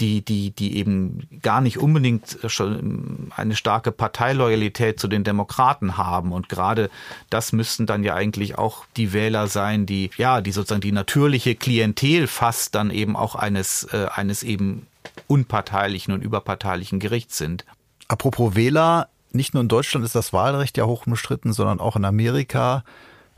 die, die, die eben gar nicht unbedingt schon eine starke Parteiloyalität zu den Demokraten haben. Und gerade das müssten dann ja eigentlich auch die Wähler sein, die, ja, die sozusagen die natürliche Klientel fast dann eben auch eines, äh, eines eben unparteilichen und überparteilichen Gerichts sind. Apropos Wähler, nicht nur in Deutschland ist das Wahlrecht ja hoch umstritten, sondern auch in Amerika.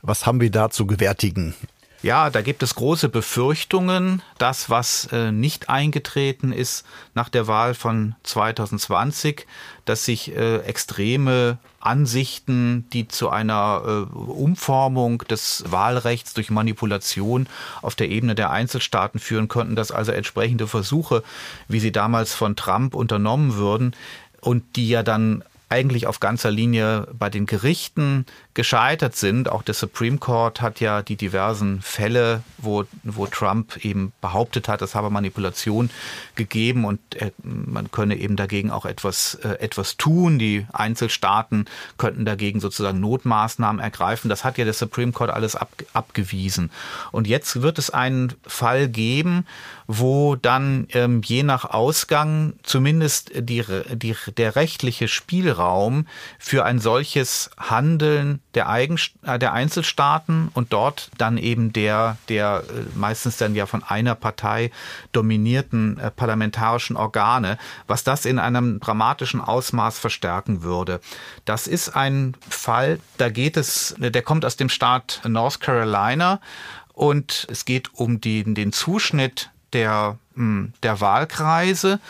Was haben wir da zu gewärtigen? Ja, da gibt es große Befürchtungen. Das, was äh, nicht eingetreten ist nach der Wahl von 2020, dass sich äh, extreme Ansichten, die zu einer äh, Umformung des Wahlrechts durch Manipulation auf der Ebene der Einzelstaaten führen könnten, dass also entsprechende Versuche, wie sie damals von Trump unternommen würden, und die ja dann eigentlich auf ganzer Linie bei den Gerichten gescheitert sind. Auch der Supreme Court hat ja die diversen Fälle, wo, wo Trump eben behauptet hat, es habe Manipulation gegeben und er, man könne eben dagegen auch etwas, äh, etwas tun. Die Einzelstaaten könnten dagegen sozusagen Notmaßnahmen ergreifen. Das hat ja der Supreme Court alles ab, abgewiesen. Und jetzt wird es einen Fall geben, wo dann ähm, je nach Ausgang zumindest die, die, der rechtliche Spielraum für ein solches Handeln der, Eigen, äh, der Einzelstaaten und dort dann eben der, der äh, meistens dann ja von einer Partei dominierten äh, parlamentarischen Organe, was das in einem dramatischen Ausmaß verstärken würde. Das ist ein Fall, da geht es, der kommt aus dem Staat North Carolina und es geht um die, den Zuschnitt der, hm, der Wahlkreise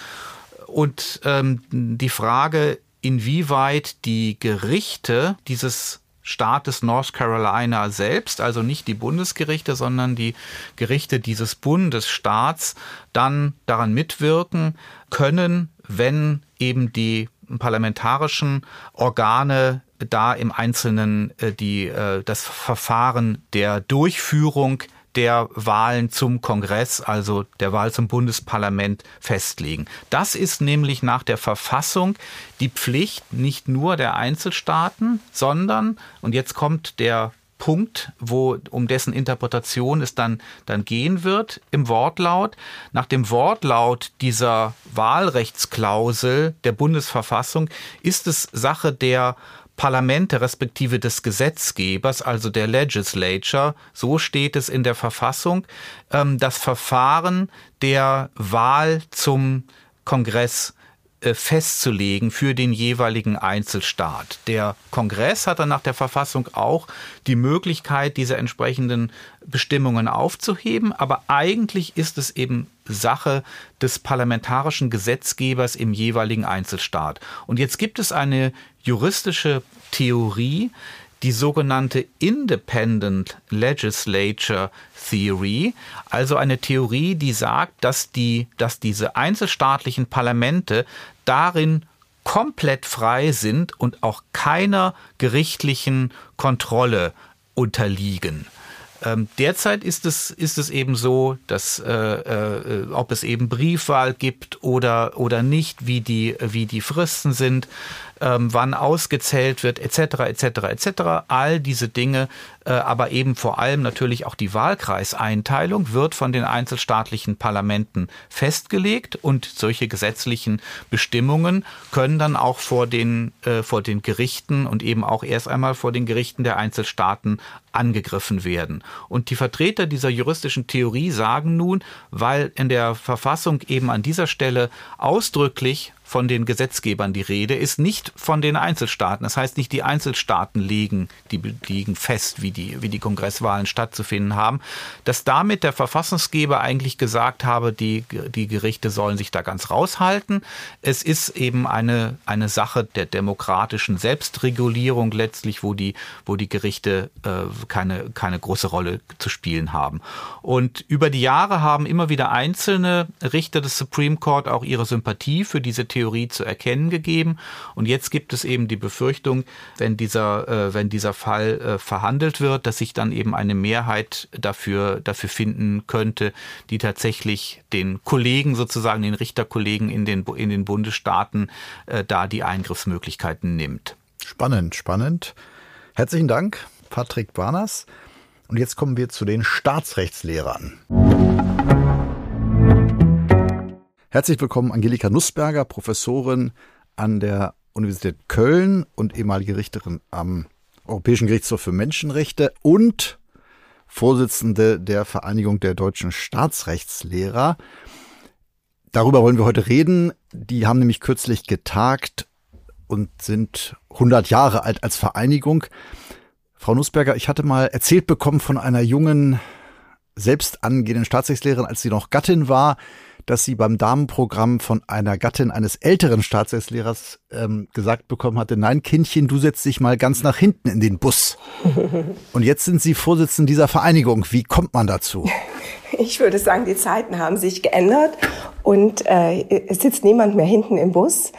und ähm, die Frage, inwieweit die Gerichte dieses Staates North Carolina selbst, also nicht die Bundesgerichte, sondern die Gerichte dieses Bundesstaats, dann daran mitwirken können, wenn eben die parlamentarischen Organe da im Einzelnen äh, die, äh, das Verfahren der Durchführung der Wahlen zum Kongress, also der Wahl zum Bundesparlament festlegen. Das ist nämlich nach der Verfassung die Pflicht nicht nur der Einzelstaaten, sondern, und jetzt kommt der Punkt, wo um dessen Interpretation es dann dann gehen wird im Wortlaut. Nach dem Wortlaut dieser Wahlrechtsklausel der Bundesverfassung ist es Sache der Parlamente respektive des Gesetzgebers, also der Legislature, so steht es in der Verfassung, ähm, das Verfahren der Wahl zum Kongress festzulegen für den jeweiligen Einzelstaat. Der Kongress hat dann nach der Verfassung auch die Möglichkeit, diese entsprechenden Bestimmungen aufzuheben, aber eigentlich ist es eben Sache des parlamentarischen Gesetzgebers im jeweiligen Einzelstaat. Und jetzt gibt es eine juristische Theorie, die sogenannte Independent Legislature Theory, also eine Theorie, die sagt, dass die, dass diese einzelstaatlichen Parlamente darin komplett frei sind und auch keiner gerichtlichen Kontrolle unterliegen. Ähm, derzeit ist es, ist es eben so, dass äh, äh, ob es eben Briefwahl gibt oder, oder nicht, wie die, wie die Fristen sind, ähm, wann ausgezählt wird, etc., etc., etc. All diese Dinge, äh, aber eben vor allem natürlich auch die Wahlkreiseinteilung wird von den einzelstaatlichen Parlamenten festgelegt und solche gesetzlichen Bestimmungen können dann auch vor den, äh, vor den Gerichten und eben auch erst einmal vor den Gerichten der Einzelstaaten angegriffen werden. Und die Vertreter dieser juristischen Theorie sagen nun, weil in der Verfassung eben an dieser Stelle ausdrücklich von den Gesetzgebern die Rede ist, nicht von den Einzelstaaten. Das heißt, nicht die Einzelstaaten legen, die legen fest, wie die, wie die Kongresswahlen stattzufinden haben, dass damit der Verfassungsgeber eigentlich gesagt habe, die, die Gerichte sollen sich da ganz raushalten. Es ist eben eine, eine Sache der demokratischen Selbstregulierung letztlich, wo die, wo die Gerichte äh, keine, keine große Rolle zu spielen haben. Und über die Jahre haben immer wieder einzelne Richter des Supreme Court auch ihre Sympathie für diese Theorie Theorie zu erkennen gegeben. Und jetzt gibt es eben die Befürchtung, wenn dieser, äh, wenn dieser Fall äh, verhandelt wird, dass sich dann eben eine Mehrheit dafür, dafür finden könnte, die tatsächlich den Kollegen sozusagen, den Richterkollegen in den, in den Bundesstaaten äh, da die Eingriffsmöglichkeiten nimmt. Spannend, spannend. Herzlichen Dank, Patrick Barners. Und jetzt kommen wir zu den Staatsrechtslehrern. Herzlich willkommen, Angelika Nussberger, Professorin an der Universität Köln und ehemalige Richterin am Europäischen Gerichtshof für Menschenrechte und Vorsitzende der Vereinigung der deutschen Staatsrechtslehrer. Darüber wollen wir heute reden. Die haben nämlich kürzlich getagt und sind 100 Jahre alt als Vereinigung. Frau Nussberger, ich hatte mal erzählt bekommen von einer jungen, selbst angehenden Staatsrechtslehrerin, als sie noch Gattin war, dass sie beim Damenprogramm von einer Gattin eines älteren Staatsrechtslehrers ähm, gesagt bekommen hatte, nein, Kindchen, du setzt dich mal ganz nach hinten in den Bus. [LAUGHS] Und jetzt sind Sie Vorsitzende dieser Vereinigung. Wie kommt man dazu? Ich würde sagen, die Zeiten haben sich geändert und äh, es sitzt niemand mehr hinten im Bus.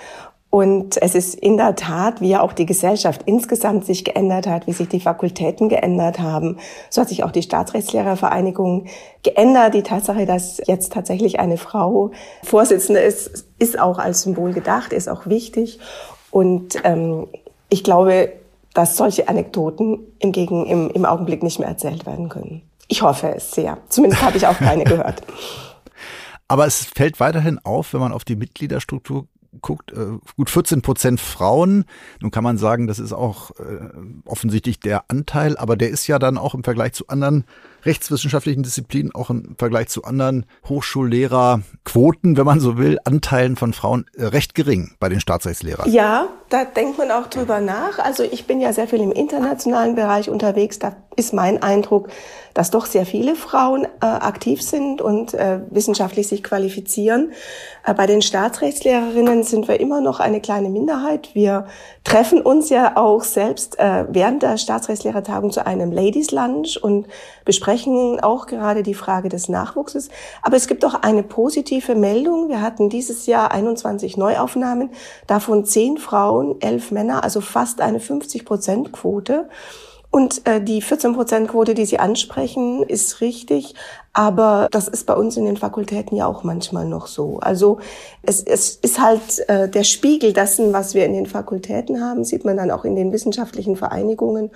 Und es ist in der Tat, wie ja auch die Gesellschaft insgesamt sich geändert hat, wie sich die Fakultäten geändert haben, so hat sich auch die Staatsrechtslehrervereinigung geändert. Die Tatsache, dass jetzt tatsächlich eine Frau Vorsitzende ist, ist auch als Symbol gedacht, ist auch wichtig. Und ähm, ich glaube, dass solche Anekdoten im, Gegen, im, im Augenblick nicht mehr erzählt werden können. Ich hoffe es sehr. Zumindest habe ich auch keine gehört. [LAUGHS] Aber es fällt weiterhin auf, wenn man auf die Mitgliederstruktur guckt, äh, gut 14 Prozent Frauen. Nun kann man sagen, das ist auch äh, offensichtlich der Anteil, aber der ist ja dann auch im Vergleich zu anderen rechtswissenschaftlichen Disziplinen, auch im Vergleich zu anderen Hochschullehrerquoten, wenn man so will, Anteilen von Frauen äh, recht gering bei den Staatsrechtslehrern. Ja, da denkt man auch drüber nach. Also ich bin ja sehr viel im internationalen Bereich unterwegs. Da ist mein Eindruck, dass doch sehr viele Frauen äh, aktiv sind und äh, wissenschaftlich sich qualifizieren. Äh, bei den Staatsrechtslehrerinnen sind wir immer noch eine kleine Minderheit. Wir treffen uns ja auch selbst äh, während der Staatsrechtslehrertagung zu einem Ladies Lunch und besprechen auch gerade die Frage des Nachwuchses. Aber es gibt auch eine positive Meldung. Wir hatten dieses Jahr 21 Neuaufnahmen, davon 10 Frauen, 11 Männer, also fast eine 50 Prozent Quote. Und äh, die 14-Prozent-Quote, die Sie ansprechen, ist richtig. Aber das ist bei uns in den Fakultäten ja auch manchmal noch so. Also es, es ist halt äh, der Spiegel dessen, was wir in den Fakultäten haben, sieht man dann auch in den wissenschaftlichen Vereinigungen.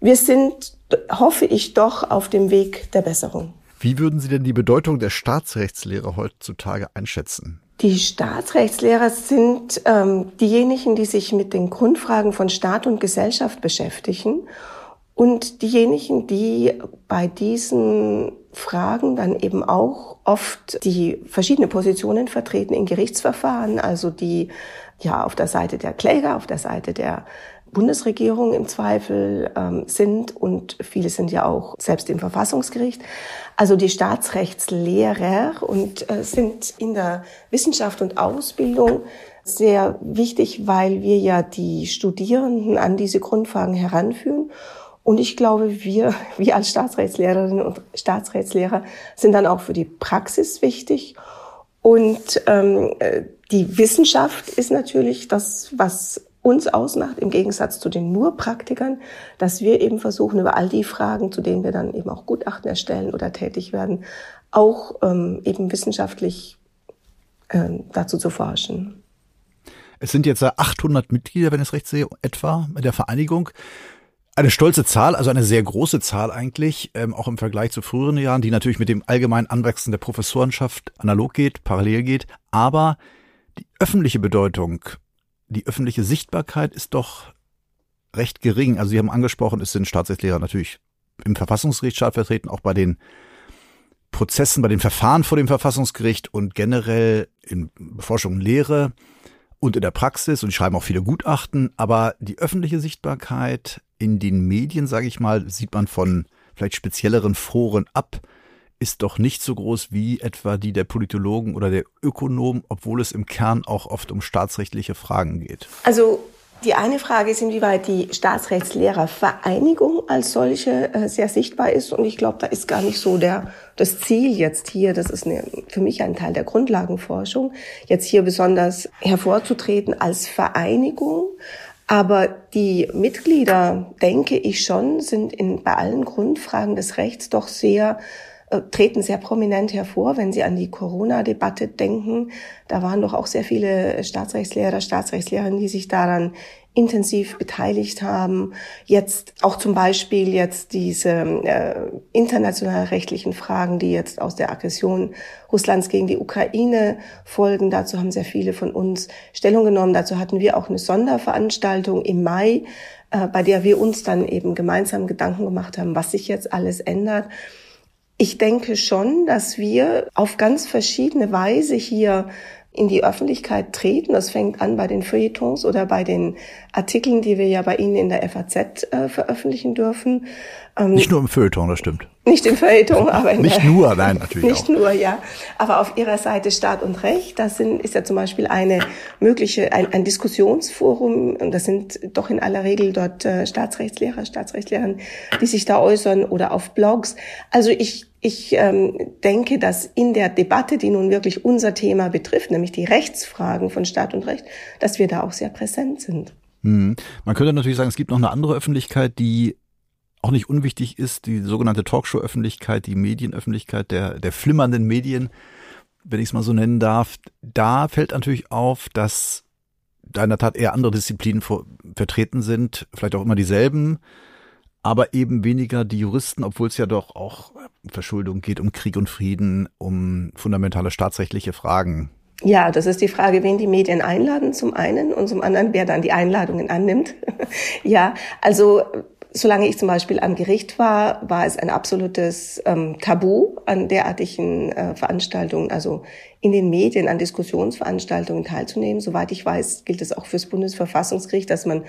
Wir sind, hoffe ich, doch auf dem Weg der Besserung. Wie würden Sie denn die Bedeutung der Staatsrechtslehre heutzutage einschätzen? Die Staatsrechtslehrer sind ähm, diejenigen, die sich mit den Grundfragen von Staat und Gesellschaft beschäftigen und diejenigen, die bei diesen Fragen dann eben auch oft die verschiedene Positionen vertreten in Gerichtsverfahren, also die ja auf der Seite der Kläger, auf der Seite der Bundesregierung im Zweifel ähm, sind und viele sind ja auch selbst im Verfassungsgericht. Also die Staatsrechtslehrer und äh, sind in der Wissenschaft und Ausbildung sehr wichtig, weil wir ja die Studierenden an diese Grundfragen heranführen und ich glaube, wir, [LAUGHS] wir als Staatsrechtslehrerinnen und Staatsrechtslehrer sind dann auch für die Praxis wichtig. Und ähm, äh, die Wissenschaft ist natürlich das, was uns ausmacht, im Gegensatz zu den nur Praktikern, dass wir eben versuchen, über all die Fragen, zu denen wir dann eben auch Gutachten erstellen oder tätig werden, auch ähm, eben wissenschaftlich ähm, dazu zu forschen. Es sind jetzt 800 Mitglieder, wenn ich es recht sehe, etwa in der Vereinigung. Eine stolze Zahl, also eine sehr große Zahl eigentlich, ähm, auch im Vergleich zu früheren Jahren, die natürlich mit dem allgemeinen Anwachsen der Professorenschaft analog geht, parallel geht. Aber die öffentliche Bedeutung, die öffentliche Sichtbarkeit ist doch recht gering. Also Sie haben angesprochen, es sind Staatsrechtslehrer natürlich im Verfassungsgerichtsstaat vertreten, auch bei den Prozessen, bei den Verfahren vor dem Verfassungsgericht und generell in Forschung und Lehre und in der Praxis. Und schreiben auch viele Gutachten, aber die öffentliche Sichtbarkeit in den Medien, sage ich mal, sieht man von vielleicht spezielleren Foren ab, ist doch nicht so groß wie etwa die der Politologen oder der Ökonomen, obwohl es im Kern auch oft um staatsrechtliche Fragen geht. Also Die eine Frage ist, inwieweit die Staatsrechtslehrervereinigung als solche äh, sehr sichtbar ist. Und ich glaube, da ist gar nicht so der, das Ziel jetzt hier, das ist eine, für mich ein Teil der Grundlagenforschung, jetzt hier besonders hervorzutreten als Vereinigung. Aber die Mitglieder, denke ich schon, sind in, bei allen Grundfragen des Rechts doch sehr treten sehr prominent hervor, wenn Sie an die Corona-Debatte denken. Da waren doch auch sehr viele Staatsrechtslehrer, Staatsrechtslehrerinnen, die sich daran intensiv beteiligt haben. Jetzt auch zum Beispiel jetzt diese äh, international rechtlichen Fragen, die jetzt aus der Aggression Russlands gegen die Ukraine folgen. Dazu haben sehr viele von uns Stellung genommen. Dazu hatten wir auch eine Sonderveranstaltung im Mai, äh, bei der wir uns dann eben gemeinsam Gedanken gemacht haben, was sich jetzt alles ändert. Ich denke schon, dass wir auf ganz verschiedene Weise hier in die Öffentlichkeit treten. Das fängt an bei den Feuilletons oder bei den Artikeln, die wir ja bei Ihnen in der FAZ äh, veröffentlichen dürfen. Ähm, nicht nur im Feuilleton, das stimmt. Nicht im Feuilleton, [LAUGHS] aber in Nicht nur, nein, natürlich Nicht auch. nur, ja. Aber auf Ihrer Seite Staat und Recht, das sind, ist ja zum Beispiel eine mögliche, ein, ein Diskussionsforum, und das sind doch in aller Regel dort äh, Staatsrechtslehrer, Staatsrechtslehrer, die sich da äußern oder auf Blogs. Also ich ich ähm, denke, dass in der Debatte, die nun wirklich unser Thema betrifft, nämlich die Rechtsfragen von Staat und Recht, dass wir da auch sehr präsent sind. Hm. Man könnte natürlich sagen, es gibt noch eine andere Öffentlichkeit, die auch nicht unwichtig ist, die sogenannte Talkshow-Öffentlichkeit, die Medienöffentlichkeit der, der flimmernden Medien, wenn ich es mal so nennen darf. Da fällt natürlich auf, dass da in der Tat eher andere Disziplinen vor, vertreten sind, vielleicht auch immer dieselben, aber eben weniger die Juristen, obwohl es ja doch auch um Verschuldung geht, um Krieg und Frieden, um fundamentale staatsrechtliche Fragen. Ja, das ist die Frage, wen die Medien einladen zum einen und zum anderen, wer dann die Einladungen annimmt. [LAUGHS] ja, also solange ich zum Beispiel am Gericht war, war es ein absolutes ähm, Tabu an derartigen äh, Veranstaltungen, also in den Medien an Diskussionsveranstaltungen teilzunehmen. Soweit ich weiß, gilt es auch fürs Bundesverfassungsgericht, dass man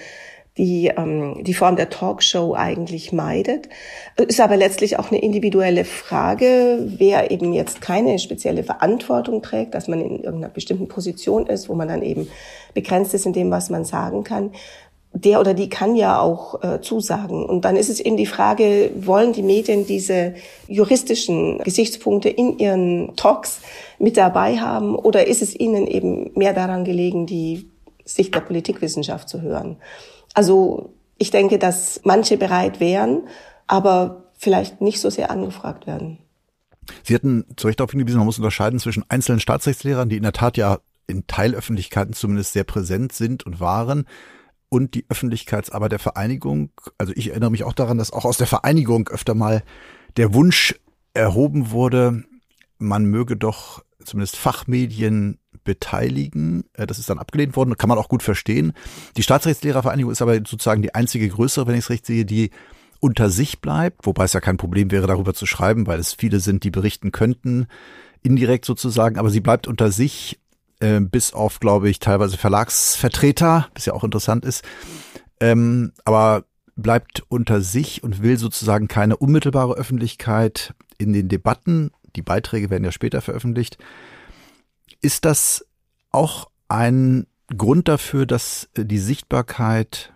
die, ähm, die Form der Talkshow eigentlich meidet. Ist aber letztlich auch eine individuelle Frage, wer eben jetzt keine spezielle Verantwortung trägt, dass man in irgendeiner bestimmten Position ist, wo man dann eben begrenzt ist in dem, was man sagen kann der oder die kann ja auch äh, zusagen. Und dann ist es eben die Frage, wollen die Medien diese juristischen Gesichtspunkte in ihren Talks mit dabei haben oder ist es ihnen eben mehr daran gelegen, die Sicht der Politikwissenschaft zu hören? Also ich denke, dass manche bereit wären, aber vielleicht nicht so sehr angefragt werden. Sie hatten zu Recht darauf hingewiesen, man muss unterscheiden zwischen einzelnen Staatsrechtslehrern, die in der Tat ja in Teilöffentlichkeiten zumindest sehr präsent sind und waren, und die Öffentlichkeitsarbeit der Vereinigung. Also ich erinnere mich auch daran, dass auch aus der Vereinigung öfter mal der Wunsch erhoben wurde, man möge doch zumindest Fachmedien beteiligen. Äh, das ist dann abgelehnt worden, kann man auch gut verstehen. Die Staatsrechtslehrervereinigung ist aber sozusagen die einzige größere, wenn ich es recht sehe, die unter sich bleibt, wobei es ja kein Problem wäre, darüber zu schreiben, weil es viele sind, die berichten könnten, indirekt sozusagen, aber sie bleibt unter sich äh, bis auf, glaube ich, teilweise Verlagsvertreter, was ja auch interessant ist, ähm, aber bleibt unter sich und will sozusagen keine unmittelbare Öffentlichkeit in den Debatten. Die Beiträge werden ja später veröffentlicht. Ist das auch ein Grund dafür, dass die Sichtbarkeit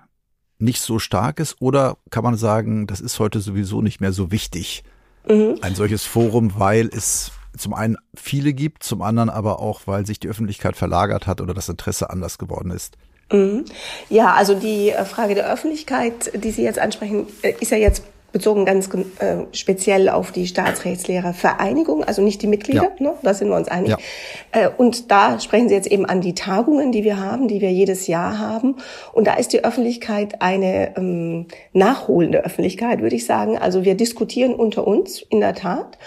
nicht so stark ist? Oder kann man sagen, das ist heute sowieso nicht mehr so wichtig, mhm. ein solches Forum, weil es zum einen viele gibt, zum anderen aber auch, weil sich die Öffentlichkeit verlagert hat oder das Interesse anders geworden ist. Mhm. Ja, also die äh, Frage der Öffentlichkeit, die Sie jetzt ansprechen, äh, ist ja jetzt bezogen ganz äh, speziell auf die Staatsrechtslehrervereinigung, also nicht die Mitglieder, ja. ne? da sind wir uns einig. Ja. Äh, und da sprechen Sie jetzt eben an die Tagungen, die wir haben, die wir jedes Jahr haben. Und da ist die Öffentlichkeit eine ähm, nachholende Öffentlichkeit, würde ich sagen. Also wir diskutieren unter uns in der Tat.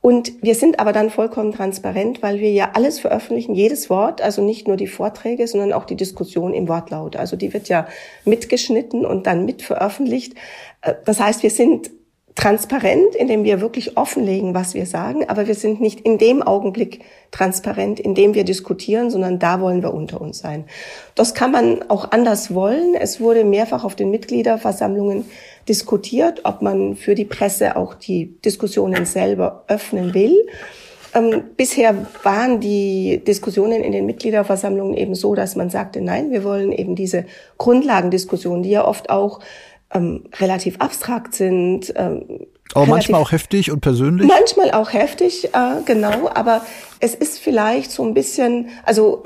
Und wir sind aber dann vollkommen transparent, weil wir ja alles veröffentlichen, jedes Wort, also nicht nur die Vorträge, sondern auch die Diskussion im Wortlaut. Also die wird ja mitgeschnitten und dann mit veröffentlicht. Äh, das heißt, wir sind transparent, indem wir wirklich offenlegen, was wir sagen, aber wir sind nicht in dem Augenblick transparent, in dem wir diskutieren, sondern da wollen wir unter uns sein. Das kann man auch anders wollen. Es wurde mehrfach auf den Mitgliederversammlungen diskutiert, ob man für die Presse auch die Diskussionen selber öffnen will. ähm, bisher waren die Diskussionen in den Mitgliederversammlungen eben so, dass man sagte, nein, wir wollen eben diese Grundlagendiskussionen, die ja oft auch ähm, relativ abstrakt sind. Ähm, aber manchmal auch heftig und persönlich? Manchmal auch heftig, äh, genau. Aber es ist vielleicht so ein bisschen, also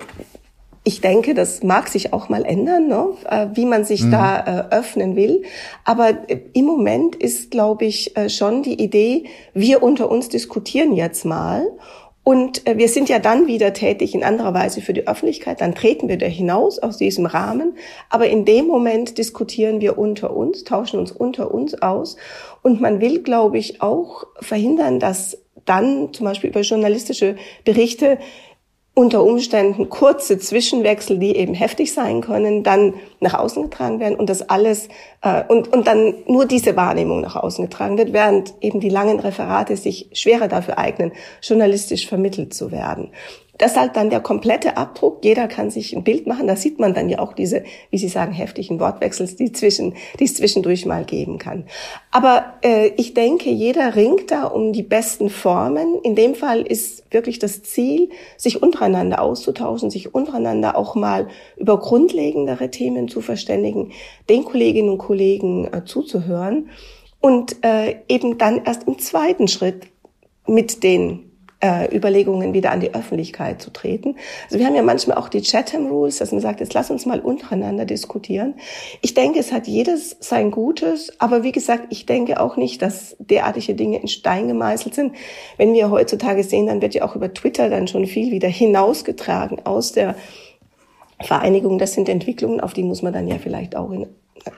ich denke, das mag sich auch mal ändern, ne? Äh, wie man sich mhm. da äh, öffnen will. Aber äh, im Moment ist, glaube ich, äh, schon die Idee, wir unter uns diskutieren jetzt mal. Und äh, wir sind ja dann wieder tätig in anderer Weise für die Öffentlichkeit. Dann treten wir da hinaus aus diesem Rahmen. Aber in dem Moment diskutieren wir unter uns, tauschen uns unter uns aus. Und man will, glaube ich, auch verhindern, dass dann zum Beispiel über journalistische Berichte unter Umständen kurze Zwischenwechsel, die eben heftig sein können, dann nach außen getragen werden und das alles äh, und, und dann nur diese Wahrnehmung nach außen getragen wird, während eben die langen Referate sich schwerer dafür eignen, journalistisch vermittelt zu werden. Das ist halt dann der komplette Abdruck. Jeder kann sich ein Bild machen. Da sieht man dann ja auch diese, wie Sie sagen, heftigen Wortwechsels, die, zwischen, die es zwischendurch mal geben kann. Aber äh, ich denke, jeder ringt da um die besten Formen. In dem Fall ist wirklich das Ziel, sich untereinander auszutauschen, sich untereinander auch mal über grundlegendere Themen zu verständigen, den Kolleginnen und Kollegen äh, zuzuhören und äh, eben dann erst im zweiten Schritt mit den äh, Überlegungen wieder an die Öffentlichkeit zu treten. Also wir haben ja manchmal auch die Chatham Rules, dass man sagt, jetzt lass uns mal untereinander diskutieren. Ich denke, es hat jedes sein Gutes, aber wie gesagt, ich denke auch nicht, dass derartige Dinge in Stein gemeißelt sind. Wenn wir heutzutage sehen, dann wird ja auch über Twitter dann schon viel wieder hinausgetragen aus der Vereinigung. Das sind Entwicklungen, auf die muss man dann ja vielleicht auch in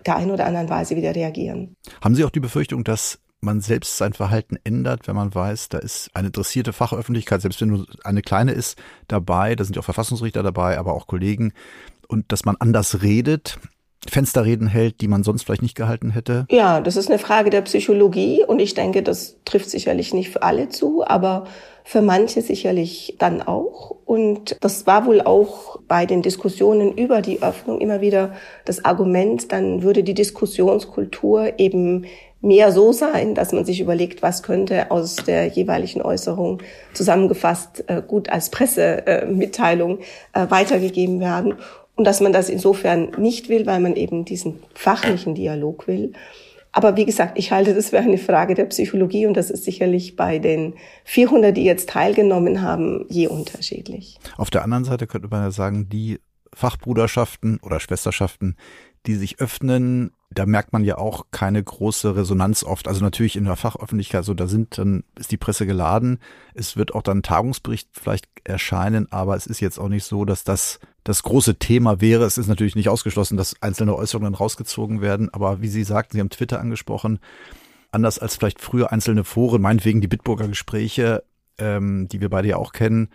der einen oder anderen Weise wieder reagieren. Haben Sie auch die Befürchtung, dass man selbst sein Verhalten ändert, wenn man weiß, da ist eine interessierte Fachöffentlichkeit, selbst wenn nur eine kleine ist, dabei, da sind ja auch Verfassungsrichter dabei, aber auch Kollegen, und dass man anders redet, Fensterreden hält, die man sonst vielleicht nicht gehalten hätte? Ja, das ist eine Frage der Psychologie und ich denke, das trifft sicherlich nicht für alle zu, aber für manche sicherlich dann auch. Und das war wohl auch bei den Diskussionen über die Öffnung immer wieder das Argument, dann würde die Diskussionskultur eben mehr so sein, dass man sich überlegt, was könnte aus der jeweiligen Äußerung zusammengefasst äh, gut als Pressemitteilung äh, weitergegeben werden und dass man das insofern nicht will, weil man eben diesen fachlichen Dialog will. Aber wie gesagt, ich halte das für eine Frage der Psychologie und das ist sicherlich bei den 400, die jetzt teilgenommen haben, je unterschiedlich. Auf der anderen Seite könnte man ja sagen, die Fachbruderschaften oder Schwesterschaften, die sich öffnen, da merkt man ja auch keine große Resonanz oft. Also natürlich in der Fachöffentlichkeit, so da sind dann ist die Presse geladen. Es wird auch dann ein Tagungsbericht vielleicht erscheinen, aber es ist jetzt auch nicht so, dass das das große Thema wäre. Es ist natürlich nicht ausgeschlossen, dass einzelne Äußerungen rausgezogen werden, aber wie Sie sagten, Sie haben Twitter angesprochen, anders als vielleicht früher einzelne Foren, meinetwegen die Bitburger Gespräche, ähm, die wir beide ja auch kennen,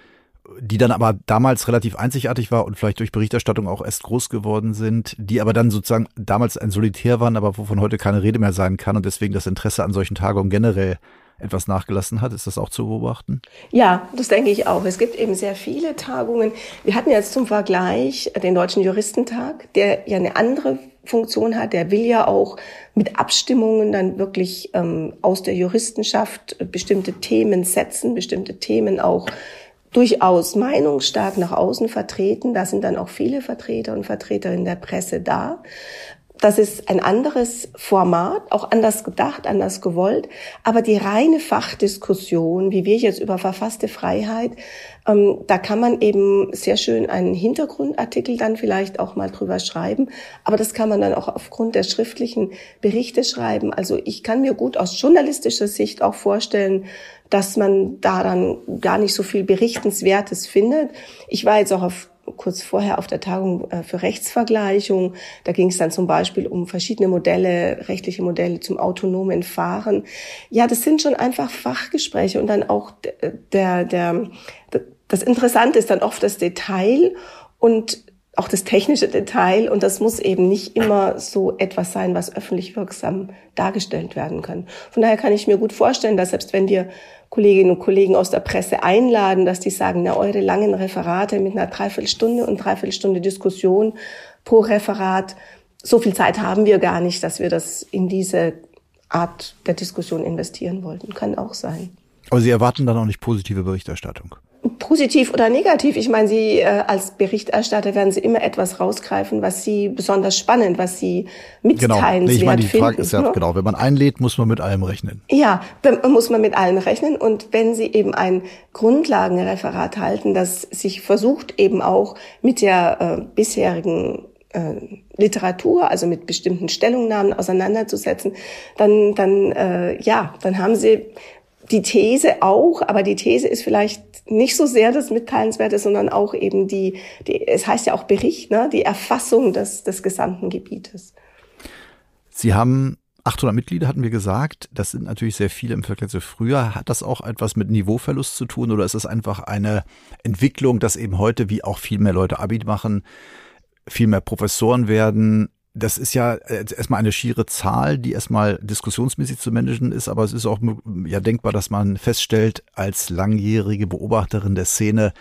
die dann aber damals relativ einzigartig war und vielleicht durch Berichterstattung auch erst groß geworden sind, die aber dann sozusagen damals ein Solitär waren, aber wovon heute keine Rede mehr sein kann und deswegen das Interesse an solchen Tagungen generell etwas nachgelassen hat. Ist das auch zu beobachten? Ja, das denke ich auch. Es gibt eben sehr viele Tagungen. Wir hatten jetzt zum Vergleich den Deutschen Juristentag, der ja eine andere Funktion hat. Der will ja auch mit Abstimmungen dann wirklich ähm, aus der Juristenschaft bestimmte Themen setzen, bestimmte Themen auch durchaus meinungsstark nach außen vertreten. Da sind dann auch viele Vertreter und Vertreterinnen der Presse da. Das ist ein anderes Format, auch anders gedacht, anders gewollt. Aber die reine Fachdiskussion, wie wir jetzt über verfasste Freiheit, ähm, da kann man eben sehr schön einen Hintergrundartikel dann vielleicht auch mal drüber schreiben. Aber das kann man dann auch aufgrund der schriftlichen Berichte schreiben. Also ich kann mir gut aus journalistischer Sicht auch vorstellen, dass man daran gar nicht so viel Berichtenswertes findet. Ich war jetzt auch auf kurz vorher auf der Tagung äh, für Rechtsvergleichung. Da ging es dann zum Beispiel um verschiedene Modelle, rechtliche Modelle zum autonomen Fahren. Ja, das sind schon einfach Fachgespräche und dann auch der, der, das Interessante ist dann oft das Detail und auch das technische Detail und das muss eben nicht immer so etwas sein, was öffentlich wirksam dargestellt werden kann. Von daher kann ich mir gut vorstellen, dass selbst wenn wir Kolleginnen und Kollegen aus der Presse einladen, dass die sagen, na, eure langen Referate mit einer Dreiviertelstunde und Dreiviertelstunde Diskussion pro Referat, so viel Zeit haben wir gar nicht, dass wir das in diese Art der Diskussion investieren wollten. Kann auch sein. Aber Sie erwarten dann auch nicht positive Berichterstattung? Positiv oder negativ. Ich meine, Sie äh, als Berichterstatter werden Sie immer etwas rausgreifen, was Sie besonders spannend, was Sie mitteilenswert genau. Ich meine, die finden. Frage ist ja, ne? genau, wenn man einlädt, muss man mit allem rechnen. Ja, muss man mit allem rechnen. Und wenn Sie eben ein Grundlagenreferat halten, das sich versucht eben auch mit der äh, bisherigen äh, Literatur, also mit bestimmten Stellungnahmen auseinanderzusetzen, dann, dann äh, ja, dann haben Sie die These auch, aber die These ist vielleicht nicht so sehr das Mitteilenswerte, sondern auch eben die, die es heißt ja auch Bericht, ne, die Erfassung des, des gesamten Gebietes. Sie haben 800 Mitglieder hatten wir gesagt. Das sind natürlich sehr viele im Vergleich zu früher. Hat das auch etwas mit Niveauverlust zu tun oder ist es einfach eine Entwicklung, dass eben heute, wie auch viel mehr Leute Abi machen, viel mehr Professoren werden, das ist ja erstmal eine schiere Zahl, die erstmal diskussionsmäßig zu managen ist, aber es ist auch ja denkbar, dass man feststellt, als langjährige Beobachterin der Szene,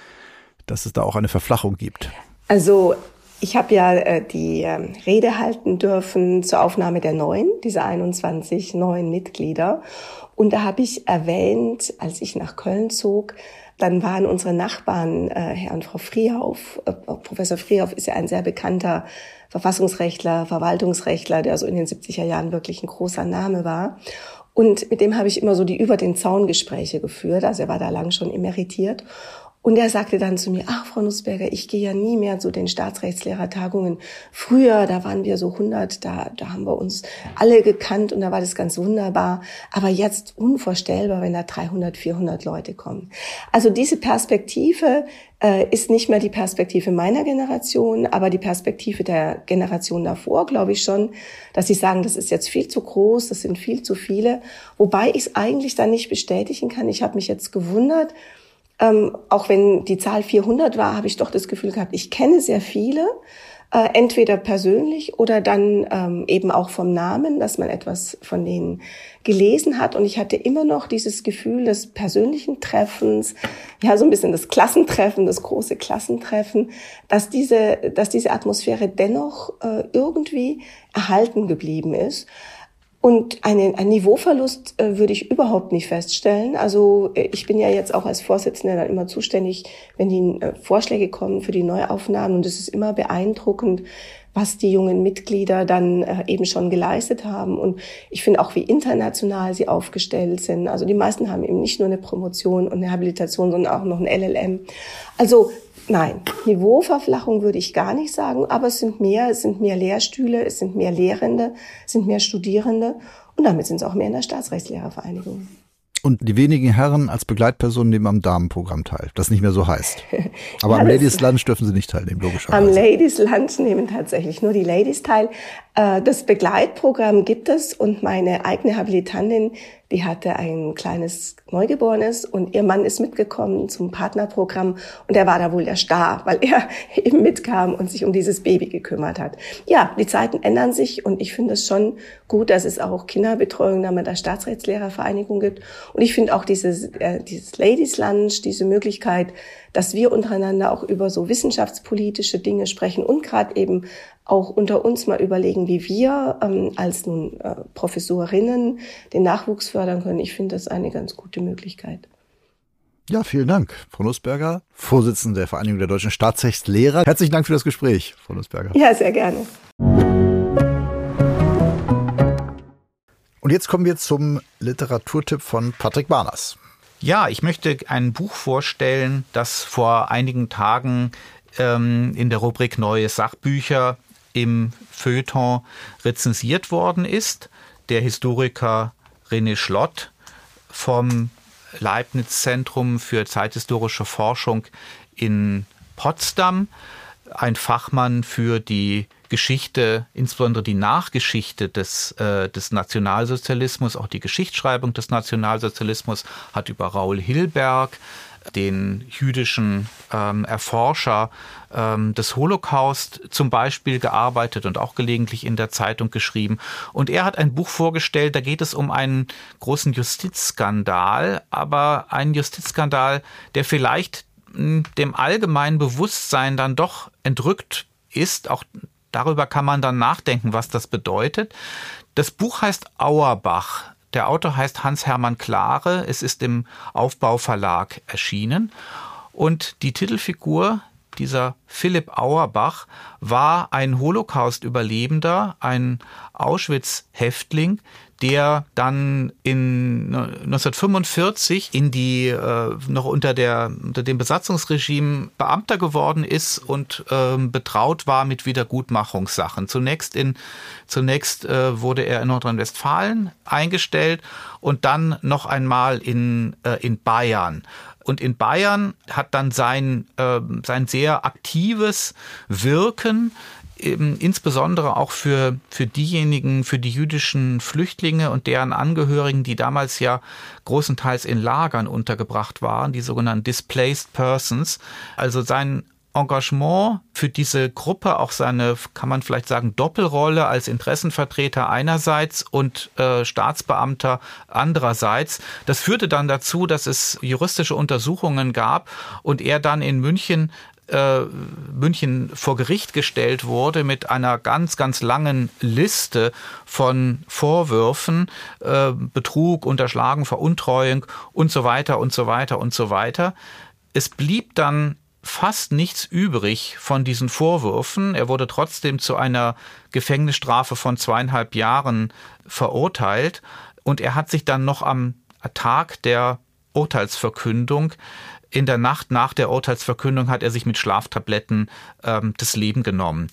dass es da auch eine Verflachung gibt. Also ich habe ja äh, die äh, Rede halten dürfen zur Aufnahme der neuen, dieser 21 neuen Mitglieder. Und da habe ich erwähnt, als ich nach Köln zog, dann waren unsere Nachbarn, äh, Herr und Frau Friehauf, äh, Professor Friehauf ist ja ein sehr bekannter Verfassungsrechtler, Verwaltungsrechtler, der so in den 70er Jahren wirklich ein großer Name war. Und mit dem habe ich immer so die über den Zaun Gespräche geführt. Also er war da lang schon emeritiert. Und er sagte dann zu mir, ach, Frau Nussberger, ich gehe ja nie mehr zu den Staatsrechtslehrertagungen. Früher, da waren wir so 100, da, da haben wir uns alle gekannt und da war das ganz wunderbar. Aber jetzt unvorstellbar, wenn da 300, 400 Leute kommen. Also diese Perspektive äh, ist nicht mehr die Perspektive meiner Generation, aber die Perspektive der Generation davor, glaube ich schon, dass sie sagen, das ist jetzt viel zu groß, das sind viel zu viele. Wobei ich es eigentlich dann nicht bestätigen kann. Ich habe mich jetzt gewundert, ähm, auch wenn die Zahl 400 war, habe ich doch das Gefühl gehabt, ich kenne sehr viele, äh, entweder persönlich oder dann ähm, eben auch vom Namen, dass man etwas von denen gelesen hat. Und ich hatte immer noch dieses Gefühl des persönlichen Treffens, ja, so ein bisschen das Klassentreffen, das große Klassentreffen, dass diese, dass diese Atmosphäre dennoch äh, irgendwie erhalten geblieben ist. Und einen, einen Niveauverlust äh, würde ich überhaupt nicht feststellen. Also äh, ich bin ja jetzt auch als Vorsitzende dann immer zuständig, wenn die äh, Vorschläge kommen für die Neuaufnahmen. Und es ist immer beeindruckend, was die jungen Mitglieder dann äh, eben schon geleistet haben. Und ich finde auch, wie international sie aufgestellt sind. Also die meisten haben eben nicht nur eine Promotion und eine Habilitation, sondern auch noch ein LLM. Also Nein, Niveauverflachung würde ich gar nicht sagen, aber es sind mehr, es sind mehr Lehrstühle, es sind mehr Lehrende, es sind mehr Studierende und damit sind es auch mehr in der Staatsrechtslehrervereinigung. Und die wenigen Herren als Begleitpersonen nehmen am Damenprogramm teil, das nicht mehr so heißt. [LAUGHS] Aber ja, am Ladies Lunch dürfen sie nicht teilnehmen, logischerweise. Am Ladies Lunch nehmen tatsächlich nur die Ladies teil. Äh, das Begleitprogramm gibt es und meine eigene Habilitantin die hatte ein kleines Neugeborenes und ihr Mann ist mitgekommen zum Partnerprogramm und er war da wohl der Star, weil er [LAUGHS] eben mitkam und sich um dieses Baby gekümmert hat. Ja, die Zeiten ändern sich und ich finde es schon gut, dass es auch Kinderbetreuung da mit der Staatsrechtslehrervereinigung gibt. Und ich finde auch dieses, äh, dieses Ladies Lunch, diese Möglichkeit, dass wir untereinander auch über so wissenschaftspolitische Dinge sprechen und gerade eben auch unter uns mal überlegen, wie wir ähm, als nun äh, Professorinnen den Nachwuchs fördern können. Ich finde das eine ganz gute Möglichkeit. Ja, vielen Dank, Frau Nussberger, Vorsitzende der Vereinigung der deutschen Staatsrechtslehrer. Herzlichen Dank für das Gespräch, Frau Nussberger. Ja, sehr gerne. Und jetzt kommen wir zum Literaturtipp von Patrick Barners. Ja, ich möchte ein Buch vorstellen, das vor einigen Tagen ähm, in der Rubrik Neue Sachbücher im Feuilleton rezensiert worden ist. Der Historiker René Schlott vom Leibniz-Zentrum für zeithistorische Forschung in Potsdam, ein Fachmann für die Geschichte, insbesondere die Nachgeschichte des, äh, des Nationalsozialismus, auch die Geschichtsschreibung des Nationalsozialismus, hat über Raul Hilberg den jüdischen ähm, Erforscher ähm, des Holocaust zum Beispiel gearbeitet und auch gelegentlich in der Zeitung geschrieben. Und er hat ein Buch vorgestellt, da geht es um einen großen Justizskandal, aber einen Justizskandal, der vielleicht hm, dem allgemeinen Bewusstsein dann doch entrückt ist. Auch darüber kann man dann nachdenken, was das bedeutet. Das Buch heißt Auerbach Der Autor heißt Hans-Hermann Klare. Es ist im Aufbauverlag erschienen. Und die Titelfigur, dieser Philipp Auerbach, war ein Holocaust-Überlebender, ein Auschwitz-Häftling, der dann in 1945 in die äh, noch unter der unter dem Besatzungsregime Beamter geworden ist und ähm, betraut war mit Wiedergutmachungssachen. Zunächst in zunächst äh, wurde er in Nordrhein-Westfalen eingestellt und dann noch einmal in äh, in Bayern. Und in Bayern hat dann sein, äh, sein sehr aktives Wirken eben insbesondere auch für, für diejenigen, für die jüdischen Flüchtlinge und deren Angehörigen, die damals ja großenteils in Lagern untergebracht waren, die sogenannten Displaced Persons. Also sein Engagement für diese Gruppe, auch seine, kann man vielleicht sagen, Doppelrolle als Interessenvertreter einerseits und äh, Staatsbeamter andererseits. Das führte dann dazu, dass es juristische Untersuchungen gab und er dann in München äh, München vor Gericht gestellt wurde mit einer ganz, ganz langen Liste von Vorwürfen, äh, Betrug, Unterschlagen, Veruntreuung und so weiter und so weiter und so weiter. Es blieb dann fast nichts übrig von diesen Vorwürfen. Er wurde trotzdem zu einer Gefängnisstrafe von zweieinhalb Jahren verurteilt und er hat sich dann noch am Tag der Urteilsverkündung in der Nacht nach der Urteilsverkündung hat er sich mit Schlaftabletten ähm, das Leben genommen.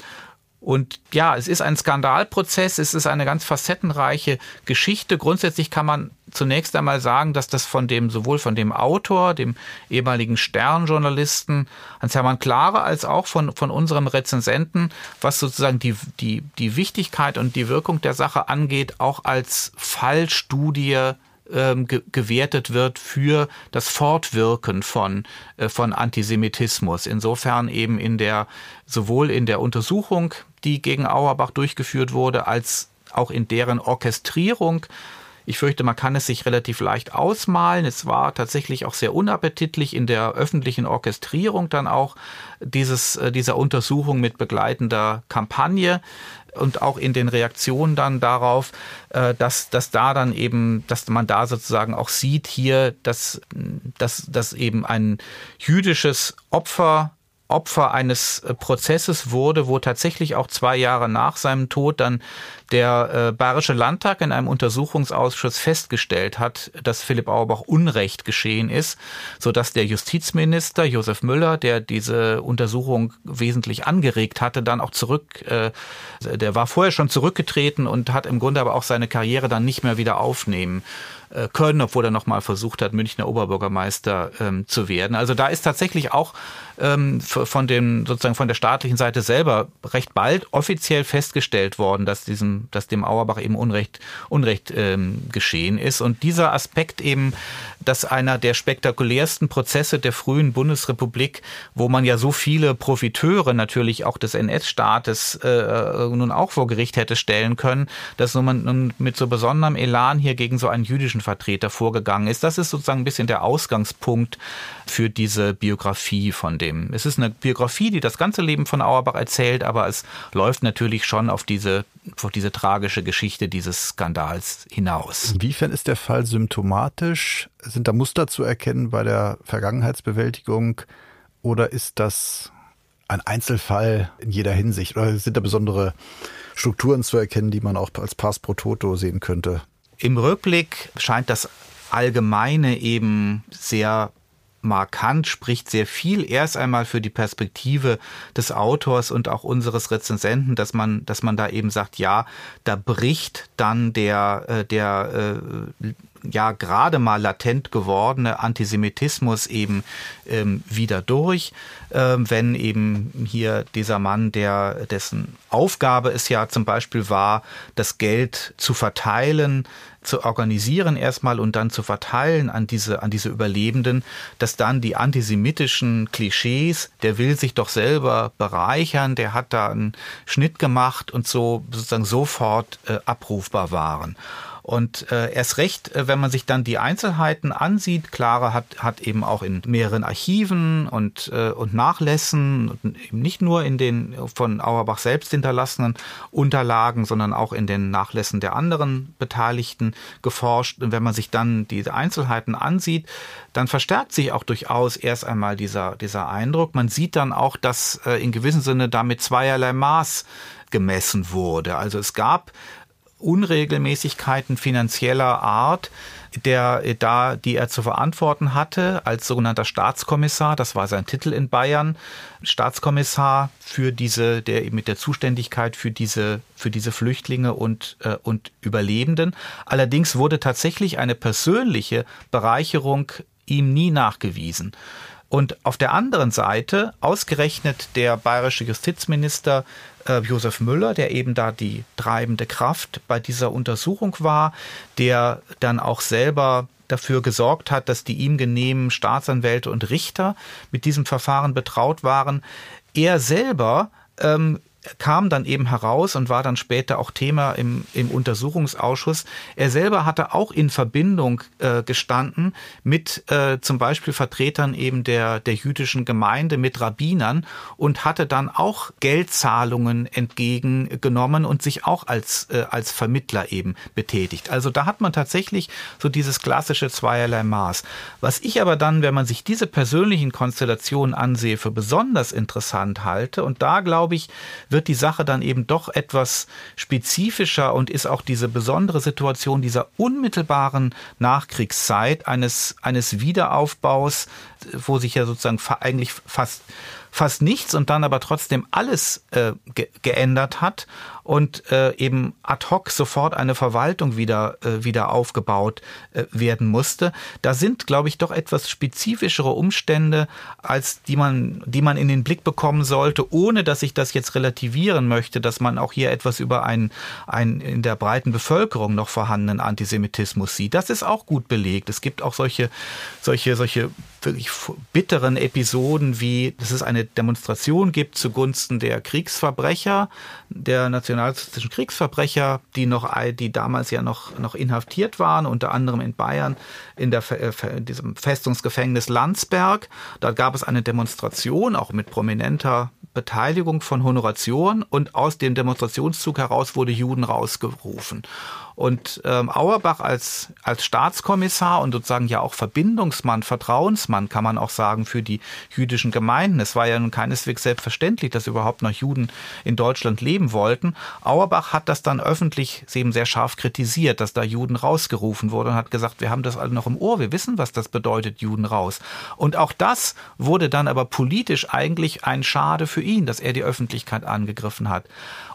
Und ja, es ist ein Skandalprozess, es ist eine ganz facettenreiche Geschichte. Grundsätzlich kann man zunächst einmal sagen, dass das von dem, sowohl von dem Autor, dem ehemaligen Sternjournalisten Hans-Hermann Klare, als auch von, von unserem Rezensenten, was sozusagen die, die, die Wichtigkeit und die Wirkung der Sache angeht, auch als Fallstudie ähm, ge gewertet wird für das Fortwirken von, äh, von Antisemitismus. Insofern eben in der, sowohl in der Untersuchung, die gegen Auerbach durchgeführt wurde, als auch in deren Orchestrierung ich fürchte, man kann es sich relativ leicht ausmalen. Es war tatsächlich auch sehr unappetitlich in der öffentlichen Orchestrierung dann auch dieses, äh, dieser Untersuchung mit begleitender Kampagne und auch in den Reaktionen dann darauf, äh, dass, dass da dann eben, dass man da sozusagen auch sieht hier, dass, dass, dass eben ein jüdisches Opfer Opfer eines äh, Prozesses wurde, wo tatsächlich auch zwei Jahre nach seinem Tod dann der äh, Bayerische Landtag in einem Untersuchungsausschuss festgestellt hat, dass Philipp Auerbach Unrecht geschehen ist, so dass der Justizminister Josef Müller, der diese Untersuchung wesentlich angeregt hatte, dann auch zurück, äh, der war vorher schon zurückgetreten und hat im Grunde aber auch seine Karriere dann nicht mehr wieder aufnehmen können, obwohl er nochmal versucht hat, Münchner Oberbürgermeister ähm, zu werden. Also da ist tatsächlich auch ähm, von dem sozusagen von der staatlichen Seite selber recht bald offiziell festgestellt worden, dass diesem, dass dem Auerbach eben Unrecht, Unrecht ähm, geschehen ist. Und dieser Aspekt eben, dass einer der spektakulärsten Prozesse der frühen Bundesrepublik, wo man ja so viele Profiteure natürlich auch des NS-Staates äh, nun auch vor Gericht hätte stellen können, dass man nun mit so besonderem Elan hier gegen so einen jüdischen Vertreter vorgegangen ist. Das ist sozusagen ein bisschen der Ausgangspunkt für diese Biografie von dem. Es ist eine Biografie, die das ganze Leben von Auerbach erzählt, aber es läuft natürlich schon auf diese, auf diese tragische Geschichte dieses Skandals hinaus. Inwiefern ist der Fall symptomatisch? Sind da Muster zu erkennen bei der Vergangenheitsbewältigung oder ist das ein Einzelfall in jeder Hinsicht? Oder sind da besondere Strukturen zu erkennen, die man auch als Pass pro Toto sehen könnte? Im Rückblick scheint das Allgemeine eben sehr markant, spricht sehr viel erst einmal für die Perspektive des Autors und auch unseres Rezensenten, dass man, dass man da eben sagt, ja, da bricht dann der, äh, der äh, ja gerade mal latent gewordene Antisemitismus eben ähm, wieder durch, ähm, wenn eben hier dieser Mann, der dessen Aufgabe es ja zum Beispiel war, das Geld zu verteilen, zu organisieren erstmal und dann zu verteilen an diese, an diese Überlebenden, dass dann die antisemitischen Klischees, der will sich doch selber bereichern, der hat da einen Schnitt gemacht und so sozusagen sofort äh, abrufbar waren. Und äh, erst recht, äh, wenn man sich dann die Einzelheiten ansieht, Clara hat, hat eben auch in mehreren Archiven und, äh, und Nachlässen, eben nicht nur in den von Auerbach selbst hinterlassenen Unterlagen, sondern auch in den Nachlässen der anderen Beteiligten geforscht. Und wenn man sich dann diese Einzelheiten ansieht, dann verstärkt sich auch durchaus erst einmal dieser, dieser Eindruck. Man sieht dann auch, dass äh, in gewissem Sinne damit zweierlei Maß gemessen wurde. Also es gab Unregelmäßigkeiten finanzieller Art, der da, die er zu verantworten hatte als sogenannter Staatskommissar, das war sein Titel in Bayern, Staatskommissar für diese, der mit der Zuständigkeit für diese, für diese Flüchtlinge und, äh, und Überlebenden. Allerdings wurde tatsächlich eine persönliche Bereicherung ihm nie nachgewiesen. Und auf der anderen Seite ausgerechnet der bayerische Justizminister äh, Josef Müller, der eben da die treibende Kraft bei dieser Untersuchung war, der dann auch selber dafür gesorgt hat, dass die ihm genehmen Staatsanwälte und Richter mit diesem Verfahren betraut waren. Er selber ähm, kam dann eben heraus und war dann später auch Thema im, im Untersuchungsausschuss. Er selber hatte auch in Verbindung äh, gestanden mit äh, zum Beispiel Vertretern eben der, der jüdischen Gemeinde, mit Rabbinern und hatte dann auch Geldzahlungen entgegengenommen und sich auch als, äh, als Vermittler eben betätigt. Also da hat man tatsächlich so dieses klassische zweierlei Maß. Was ich aber dann, wenn man sich diese persönlichen Konstellationen ansehe, für besonders interessant halte, und da glaube ich, wird die Sache dann eben doch etwas spezifischer und ist auch diese besondere Situation dieser unmittelbaren Nachkriegszeit eines, eines Wiederaufbaus, wo sich ja sozusagen eigentlich fast fast nichts und dann aber trotzdem alles äh, ge geändert hat und äh, eben ad hoc sofort eine Verwaltung wieder, äh, wieder aufgebaut äh, werden musste. Da sind, glaube ich, doch etwas spezifischere Umstände, als die man, die man in den Blick bekommen sollte, ohne dass ich das jetzt relativieren möchte, dass man auch hier etwas über einen, einen in der breiten Bevölkerung noch vorhandenen Antisemitismus sieht. Das ist auch gut belegt. Es gibt auch solche, solche, solche wirklich bitteren Episoden, wie dass es eine Demonstration gibt zugunsten der Kriegsverbrecher, der nationalsozialistischen Kriegsverbrecher, die noch, die damals ja noch, noch inhaftiert waren, unter anderem in Bayern in, der, in diesem Festungsgefängnis Landsberg. Da gab es eine Demonstration, auch mit prominenter Beteiligung von Honoration und aus dem Demonstrationszug heraus wurde Juden rausgerufen. Und ähm, Auerbach als, als Staatskommissar und sozusagen ja auch Verbindungsmann, Vertrauensmann, kann man auch sagen, für die jüdischen Gemeinden. Es war ja nun keineswegs selbstverständlich, dass überhaupt noch Juden in Deutschland leben wollten. Auerbach hat das dann öffentlich eben sehr scharf kritisiert, dass da Juden rausgerufen wurden und hat gesagt, wir haben das alle noch im Ohr, wir wissen, was das bedeutet, Juden raus. Und auch das wurde dann aber politisch eigentlich ein Schade für ihn, dass er die Öffentlichkeit angegriffen hat.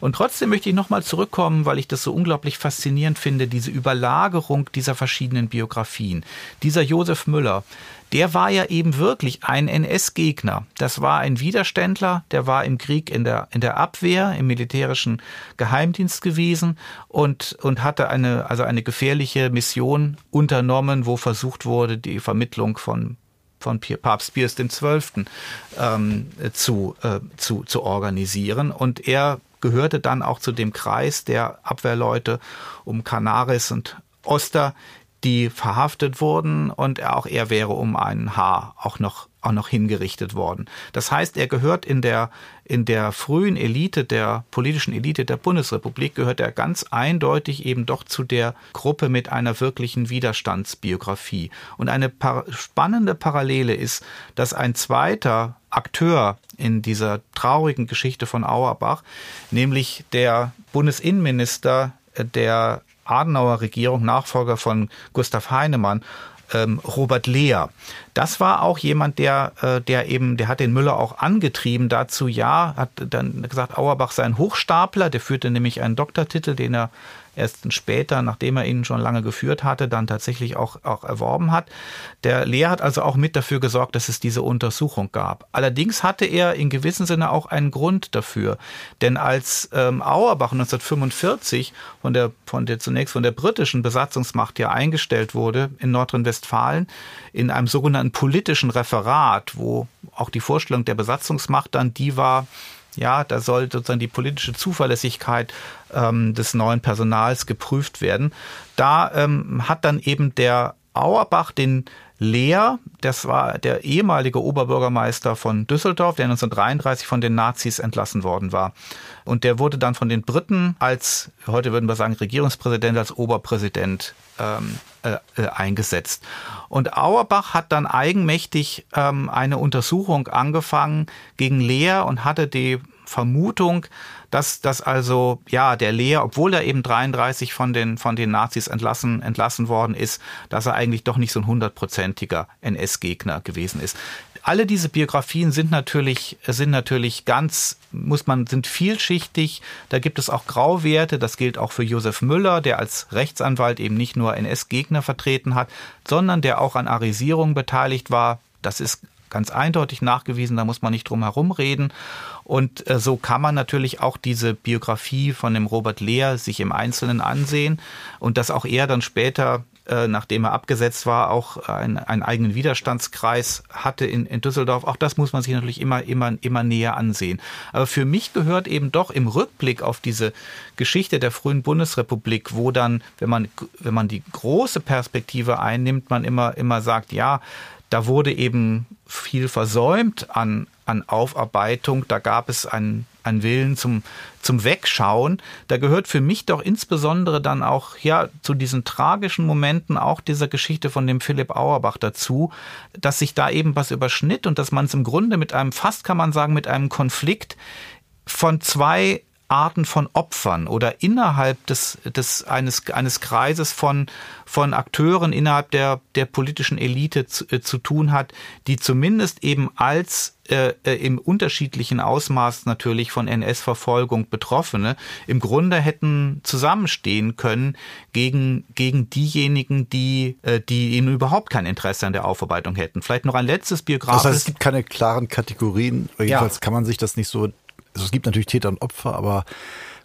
Und trotzdem möchte ich nochmal zurückkommen, weil ich das so unglaublich faszinierend finde, diese Überlagerung dieser verschiedenen Biografien. Dieser Josef Müller, der war ja eben wirklich ein NS-Gegner. Das war ein Widerständler, der war im Krieg in der, in der Abwehr, im militärischen Geheimdienst gewesen und, und hatte eine, also eine gefährliche Mission unternommen, wo versucht wurde, die Vermittlung von von Papst Pius XII. Ähm, zu, äh, zu, zu organisieren. Und er gehörte dann auch zu dem Kreis der Abwehrleute um Canaris und Oster, die verhaftet wurden und auch er wäre um ein Haar auch noch auch noch hingerichtet worden. Das heißt, er gehört in der in der frühen Elite der politischen Elite der Bundesrepublik gehört er ganz eindeutig eben doch zu der Gruppe mit einer wirklichen Widerstandsbiografie. Und eine par spannende Parallele ist, dass ein zweiter Akteur in dieser traurigen Geschichte von Auerbach, nämlich der Bundesinnenminister der Adenauer Regierung, Nachfolger von Gustav Heinemann, ähm, Robert Lehr. Das war auch jemand, der, äh, der eben, der hat den Müller auch angetrieben dazu, ja, hat dann gesagt, Auerbach sei ein Hochstapler, der führte nämlich einen Doktortitel, den er erst später, nachdem er ihn schon lange geführt hatte, dann tatsächlich auch, auch erworben hat. Der Lehr hat also auch mit dafür gesorgt, dass es diese Untersuchung gab. Allerdings hatte er in gewissem Sinne auch einen Grund dafür. Denn als ähm, Auerbach 1945 von der, von der zunächst von der britischen Besatzungsmacht ja eingestellt wurde in Nordrhein-Westfalen, in einem sogenannten politischen Referat, wo auch die Vorstellung der Besatzungsmacht dann die war, Ja, da soll sozusagen die politische Zuverlässigkeit ähm, des neuen Personals geprüft werden. Da ähm, hat dann eben der Auerbach den Lehr, das war der ehemalige Oberbürgermeister von Düsseldorf, der 1933 von den Nazis entlassen worden war. Und der wurde dann von den Briten als, heute würden wir sagen, Regierungspräsident, als Oberpräsident ähm, äh, äh, eingesetzt. Und Auerbach hat dann eigenmächtig ähm, eine Untersuchung angefangen gegen Lehr und hatte die Vermutung, dass dass also ja der Lehr, obwohl er eben 33 von den von den Nazis entlassen entlassen worden ist, dass er eigentlich doch nicht so ein hundertprozentiger NS-Gegner gewesen ist. Alle diese Biografien sind natürlich sind natürlich ganz muss man sind vielschichtig. Da gibt es auch Grauwerte. Das gilt auch für Josef Müller, der als Rechtsanwalt eben nicht nur NS-Gegner vertreten hat, sondern der auch an Arisierung beteiligt war. Das ist ganz eindeutig nachgewiesen, da muss man nicht drum herum reden. Und äh, so kann man natürlich auch diese Biografie von dem Robert Lehr sich im Einzelnen ansehen und dass auch er dann später äh, nachdem er abgesetzt war, auch einen, einen eigenen Widerstandskreis hatte in, in Düsseldorf. Auch das muss man sich natürlich immer, immer, immer näher ansehen. Aber für mich gehört eben doch im Rückblick auf diese Geschichte der frühen Bundesrepublik, wo dann, wenn man, wenn man die große Perspektive einnimmt, man immer, immer sagt, ja, da wurde eben viel versäumt an, an Aufarbeitung. Da gab es einen, einen Willen zum, zum Wegschauen. Da gehört für mich doch insbesondere dann auch ja zu diesen tragischen Momenten auch dieser Geschichte von dem Philipp Auerbach dazu, dass sich da eben was überschnitt und dass man es im Grunde mit einem, fast kann man sagen, mit einem Konflikt von zwei Arten von Opfern oder innerhalb des, des eines, eines Kreises von, von Akteuren innerhalb der, der politischen Elite zu, äh, zu tun hat, die zumindest eben als äh, äh im unterschiedlichen Ausmaß natürlich von NS-Verfolgung Betroffene im Grunde hätten zusammenstehen können gegen, gegen diejenigen, die, äh, die ihnen überhaupt kein Interesse an der Aufarbeitung hätten. Vielleicht noch ein letztes biografisches. Das heißt, es gibt keine klaren Kategorien. Jedenfalls ja. kann man sich das nicht so also es gibt natürlich Täter und Opfer, aber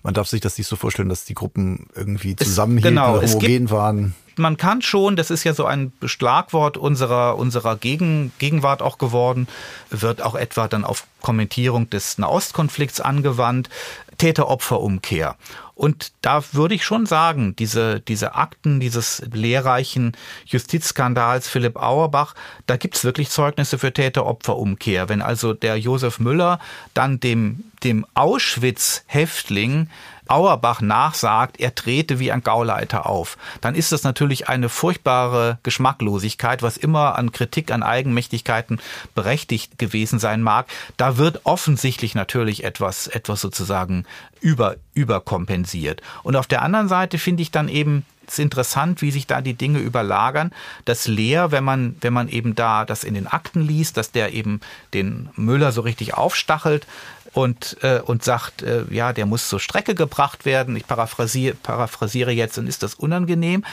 man darf sich das nicht so vorstellen, dass die Gruppen irgendwie zusammenhielten genau, oder homogen waren. Man kann schon, das ist ja so ein Schlagwort unserer, unserer Gegen, Gegenwart auch geworden, wird auch etwa dann auf Kommentierung des Nahostkonflikts angewandt, Täter-Opfer-Umkehr. Und da würde ich schon sagen, diese, diese Akten dieses lehrreichen Justizskandals Philipp Auerbach, da gibt's wirklich Zeugnisse für Täter-Opfer-Umkehr. Wenn also der Josef Müller dann dem, dem Auschwitz-Häftling Auerbach nachsagt, er trete wie ein Gauleiter auf, dann ist das natürlich eine furchtbare Geschmacklosigkeit, was immer an Kritik an Eigenmächtigkeiten berechtigt gewesen sein mag. Da wird offensichtlich natürlich etwas, etwas sozusagen über, überkompensiert. Und auf der anderen Seite finde ich dann eben es ist interessant, wie sich da die Dinge überlagern. Das Lehr, wenn man, wenn man eben da das in den Akten liest, dass der eben den Müller so richtig aufstachelt, und, äh, und sagt, äh, ja, der muss zur Strecke gebracht werden. Ich paraphrasiere, paraphrasiere jetzt und ist das unangenehm.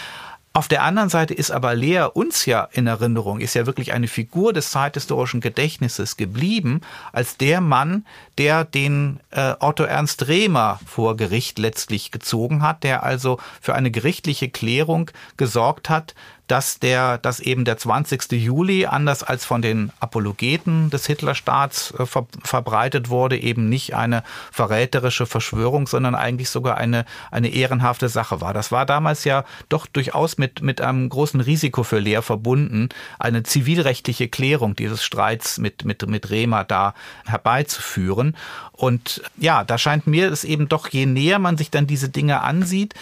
Auf der anderen Seite ist aber Lea uns ja in Erinnerung, ist ja wirklich eine Figur des zeithistorischen Gedächtnisses geblieben, als der Mann, der den äh, Otto Ernst Rehmer vor Gericht letztlich gezogen hat, der also für eine gerichtliche Klärung gesorgt hat, dass der, dass eben der 20. Juli, anders als von den Apologeten des Hitlerstaats äh, ver verbreitet wurde, eben nicht eine verräterische Verschwörung, sondern eigentlich sogar eine, eine ehrenhafte Sache war. Das war damals ja doch durchaus mit, mit einem großen Risiko für Lehr verbunden, eine zivilrechtliche Klärung dieses Streits mit, mit, mit Rehmer da herbeizuführen. Und ja, da scheint mir es eben doch, je näher man sich dann diese Dinge ansieht,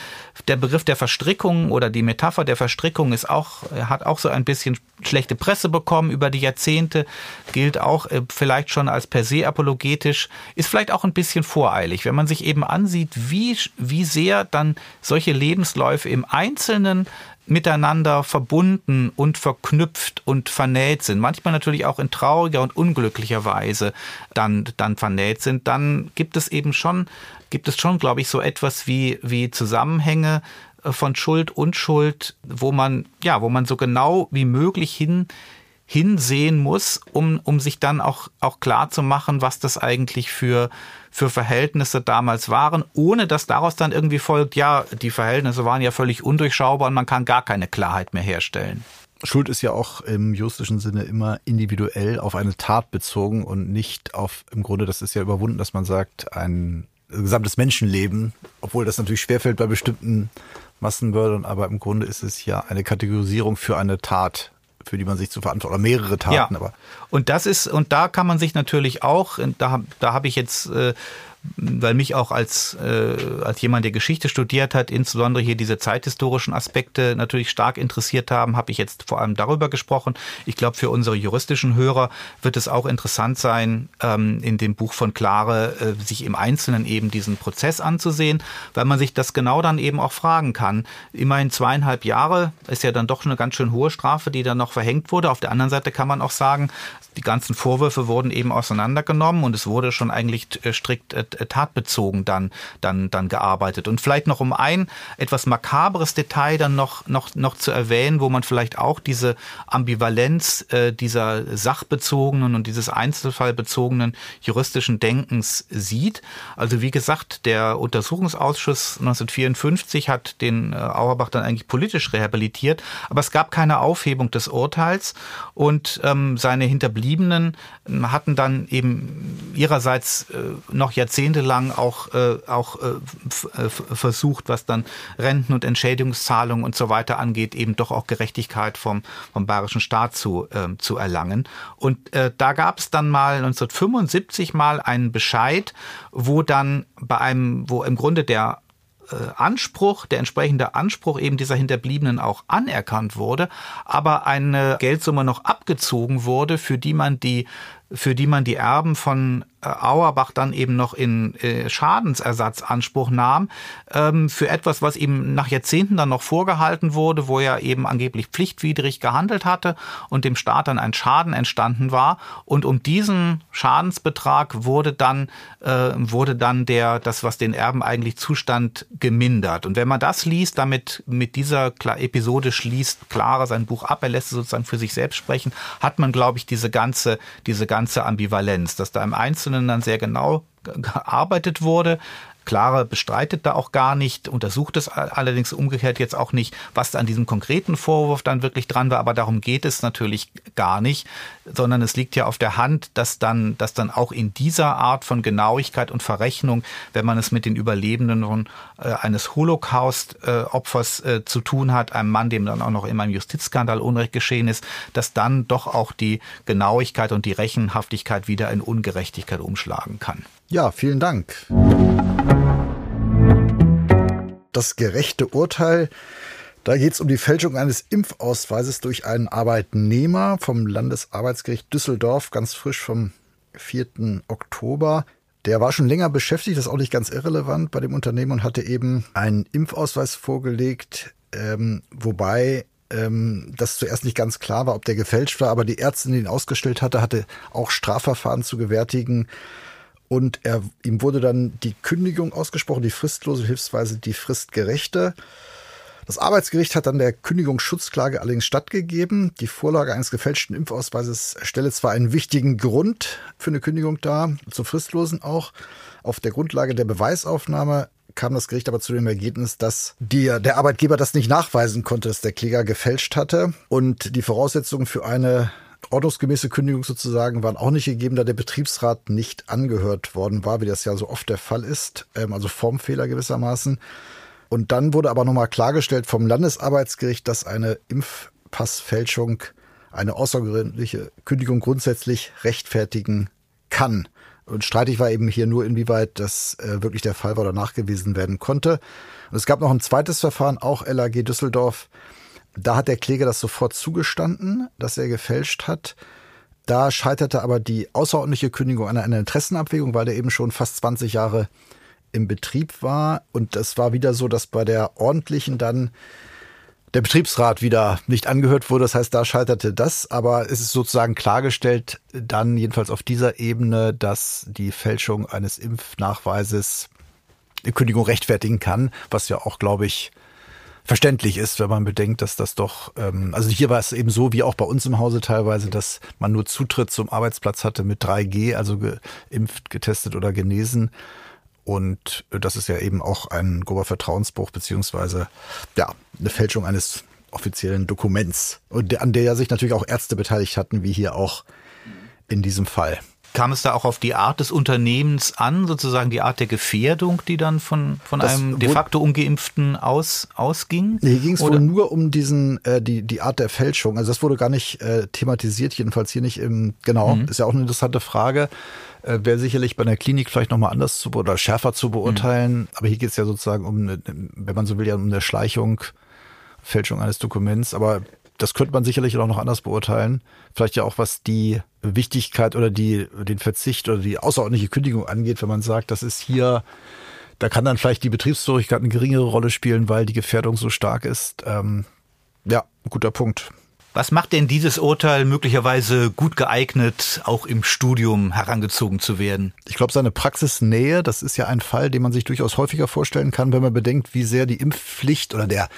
der Begriff der Verstrickung oder die Metapher der Verstrickung ist auch, hat auch so ein bisschen schlechte Presse bekommen über die Jahrzehnte, gilt auch äh, vielleicht schon als per se apologetisch, ist vielleicht auch ein bisschen voreilig, wenn man sich eben ansieht, wie, wie sehr dann solche Lebensläufe im Einzelnen miteinander verbunden und verknüpft und vernäht sind, manchmal natürlich auch in trauriger und unglücklicher Weise dann, dann vernäht sind, dann gibt es eben schon, gibt es schon, glaube ich, so etwas wie, wie Zusammenhänge äh, von Schuld und Schuld, wo man, ja, wo man so genau wie möglich hin, hinsehen muss, um, um sich dann auch, auch klar zu machen, was das eigentlich für, für Verhältnisse damals waren, ohne dass daraus dann irgendwie folgt, ja, die Verhältnisse waren ja völlig undurchschaubar und man kann gar keine Klarheit mehr herstellen. Schuld ist ja auch im juristischen Sinne immer individuell auf eine Tat bezogen und nicht auf, im Grunde, das ist ja überwunden, dass man sagt, ein gesamtes Menschenleben, obwohl das natürlich schwerfällt bei bestimmten Massenmördern, aber im Grunde ist es ja eine Kategorisierung für eine Tat für die man sich zu verantworten, oder mehrere Taten. Ja. Aber und das ist, und da kann man sich natürlich auch, da, da habe ich jetzt äh, weil mich auch als, äh, als jemand, der Geschichte studiert hat, insbesondere hier diese zeithistorischen Aspekte natürlich stark interessiert haben, habe ich jetzt vor allem darüber gesprochen. Ich glaube, für unsere juristischen Hörer wird es auch interessant sein, ähm, in dem Buch von Klare äh, sich im Einzelnen eben diesen Prozess anzusehen, weil man sich das genau dann eben auch fragen kann. Immerhin zweieinhalb Jahre ist ja dann doch eine ganz schön hohe Strafe, die dann noch verhängt wurde. Auf der anderen Seite kann man auch sagen, die ganzen Vorwürfe wurden eben auseinandergenommen und es wurde schon eigentlich äh, strikt äh, tatbezogen dann, dann, dann gearbeitet. Und vielleicht noch um ein etwas makaberes Detail dann noch, noch, noch zu erwähnen, wo man vielleicht auch diese Ambivalenz äh, dieser sachbezogenen und dieses einzelfallbezogenen juristischen Denkens sieht. Also wie gesagt, der Untersuchungsausschuss 1954 hat den äh, Auerbach dann eigentlich politisch rehabilitiert, aber es gab keine Aufhebung des Urteils und ähm, seine Hinterbliebenen hatten dann eben ihrerseits äh, noch jahrzehntelang auch, äh, auch äh, versucht, was dann Renten und Entschädigungszahlungen und so weiter angeht, eben doch auch Gerechtigkeit vom, vom bayerischen Staat zu, äh, zu erlangen. Und äh, da gab es dann mal 1975 mal einen Bescheid, wo dann bei einem, wo im Grunde der äh, Anspruch, der entsprechende Anspruch eben dieser Hinterbliebenen auch anerkannt wurde, aber eine Geldsumme noch abgezogen wurde, für die man die für die man die Erben von äh, Auerbach dann eben noch in äh, Schadensersatzanspruch nahm, ähm, für etwas, was ihm nach Jahrzehnten dann noch vorgehalten wurde, wo er eben angeblich pflichtwidrig gehandelt hatte und dem Staat dann ein Schaden entstanden war. Und um diesen Schadensbetrag wurde dann, äh, wurde dann der, das, was den Erben eigentlich zustand, gemindert. Und wenn man das liest, damit mit dieser Episode schließt Clara sein Buch ab, er lässt es sozusagen für sich selbst sprechen, hat man, glaube ich, diese ganze, diese ganze Ambivalenz, dass da im Einzelnen Einzelnen dann sehr genau gearbeitet wurde, Clara bestreitet da auch gar nicht, untersucht es allerdings umgekehrt jetzt auch nicht, was an diesem konkreten Vorwurf dann wirklich dran war. Aber darum geht es natürlich gar nicht, sondern es liegt ja auf der Hand, dass dann, dass dann auch in dieser Art von Genauigkeit und Verrechnung, wenn man es mit den Überlebenden äh, eines Holocaust-Opfers äh, zu tun hat, einem Mann, dem dann auch noch in einem Justizskandal Unrecht geschehen ist, dass dann doch auch die Genauigkeit und die Rechenhaftigkeit wieder in Ungerechtigkeit umschlagen kann. Ja, vielen Dank das gerechte Urteil. Da geht es um die Fälschung eines Impfausweises durch einen Arbeitnehmer vom Landesarbeitsgericht Düsseldorf, ganz frisch vom 4. Oktober. Der war schon länger beschäftigt, das ist auch nicht ganz irrelevant bei dem Unternehmen und hatte eben einen Impfausweis vorgelegt, ähm, wobei ähm, das zuerst nicht ganz klar war, ob der gefälscht war, aber die Ärztin, die ihn ausgestellt hatte, hatte auch Strafverfahren zu gewärtigen und er, ihm wurde dann die Kündigung ausgesprochen, die fristlose, hilfsweise die fristgerechte. Das Arbeitsgericht hat dann der Kündigungsschutzklage allerdings stattgegeben. Die Vorlage eines gefälschten Impfausweises stelle zwar einen wichtigen Grund für eine Kündigung dar, zum Fristlosen auch. Auf der Grundlage der Beweisaufnahme kam das Gericht aber zu dem Ergebnis, dass die, der Arbeitgeber das nicht nachweisen konnte, dass der Kläger gefälscht hatte. Und die Voraussetzungen für eine ordnungsgemäße Kündigung sozusagen waren auch nicht gegeben, da der Betriebsrat nicht angehört worden war, wie das ja so oft der Fall ist, ähm, also Formfehler gewissermaßen. Und dann wurde aber nochmal klargestellt vom Landesarbeitsgericht, dass eine Impfpassfälschung eine außergewöhnliche Kündigung grundsätzlich rechtfertigen kann. Und streitig war eben hier nur, inwieweit das äh, wirklich der Fall war oder nachgewiesen werden konnte. Und es gab noch ein zweites Verfahren, auch LAG Düsseldorf, da hat der Kläger das sofort zugestanden, dass er gefälscht hat. Da scheiterte aber die außerordentliche Kündigung an einer Interessenabwägung, weil der eben schon fast 20 Jahre im Betrieb war. Und es war wieder so, dass bei der ordentlichen dann der Betriebsrat wieder nicht angehört wurde. Das heißt, da scheiterte das. Aber es ist sozusagen klargestellt, dann jedenfalls auf dieser Ebene, dass die Fälschung eines Impfnachweises die Kündigung rechtfertigen kann, was ja auch, glaube ich, verständlich ist, wenn man bedenkt, dass das doch, ähm, also hier war es eben so, wie auch bei uns im Hause teilweise, dass man nur Zutritt zum Arbeitsplatz hatte mit 3G, also geimpft, getestet oder genesen. Und das ist ja eben auch ein grober Vertrauensbruch, beziehungsweise ja, eine Fälschung eines offiziellen Dokuments. Und an der ja sich natürlich auch Ärzte beteiligt hatten, wie hier auch in diesem Fall. Kam es da auch auf die Art des Unternehmens an, sozusagen die Art der Gefährdung, die dann von, von einem de facto Ungeimpften aus, ausging? Nee, hier ging es wohl nur um diesen, äh, die, die Art der Fälschung. Also das wurde gar nicht äh, thematisiert, jedenfalls hier nicht im, genau, mhm. ist ja auch eine interessante Frage. Äh, Wäre sicherlich bei einer Klinik vielleicht nochmal anders zu oder schärfer zu beurteilen. Mhm. Aber hier geht es ja sozusagen um, eine, wenn man so will, ja um eine Schleichung, Fälschung eines Dokuments. Aber das könnte man sicherlich auch noch anders beurteilen. Vielleicht ja auch, was die Wichtigkeit oder die, den Verzicht oder die außerordentliche Kündigung angeht, wenn man sagt, das ist hier, da kann dann vielleicht die Betriebsfähigkeit eine geringere Rolle spielen, weil die Gefährdung so stark ist. Ähm, ja, guter Punkt. Was macht denn dieses Urteil möglicherweise gut geeignet, auch im Studium herangezogen zu werden? Ich glaube, seine Praxisnähe, das ist ja ein Fall, den man sich durchaus häufiger vorstellen kann, wenn man bedenkt, wie sehr die Impfpflicht oder der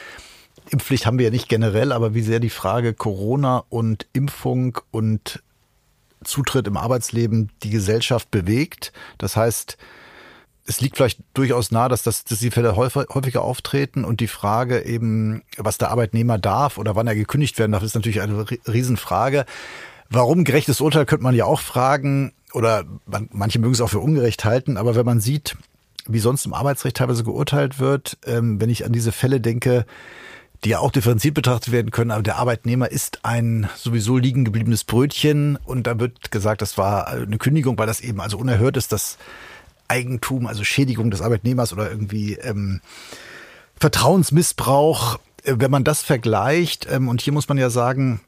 Impfpflicht haben wir ja nicht generell, aber wie sehr die Frage Corona und Impfung und Zutritt im Arbeitsleben die Gesellschaft bewegt. Das heißt, es liegt vielleicht durchaus nahe, dass, das, dass die Fälle häufiger auftreten und die Frage eben, was der Arbeitnehmer darf oder wann er gekündigt werden darf, ist natürlich eine Riesenfrage. Warum gerechtes Urteil könnte man ja auch fragen oder manche mögen es auch für ungerecht halten, aber wenn man sieht, wie sonst im Arbeitsrecht teilweise geurteilt wird, ähm, wenn ich an diese Fälle denke, die ja auch differenziert betrachtet werden können, aber der Arbeitnehmer ist ein sowieso liegen gebliebenes Brötchen und da wird gesagt, das war eine Kündigung, weil das eben also unerhört ist, dass Eigentum, also Schädigung des Arbeitnehmers oder irgendwie ähm, Vertrauensmissbrauch, äh, wenn man das vergleicht, ähm, und hier muss man ja sagen,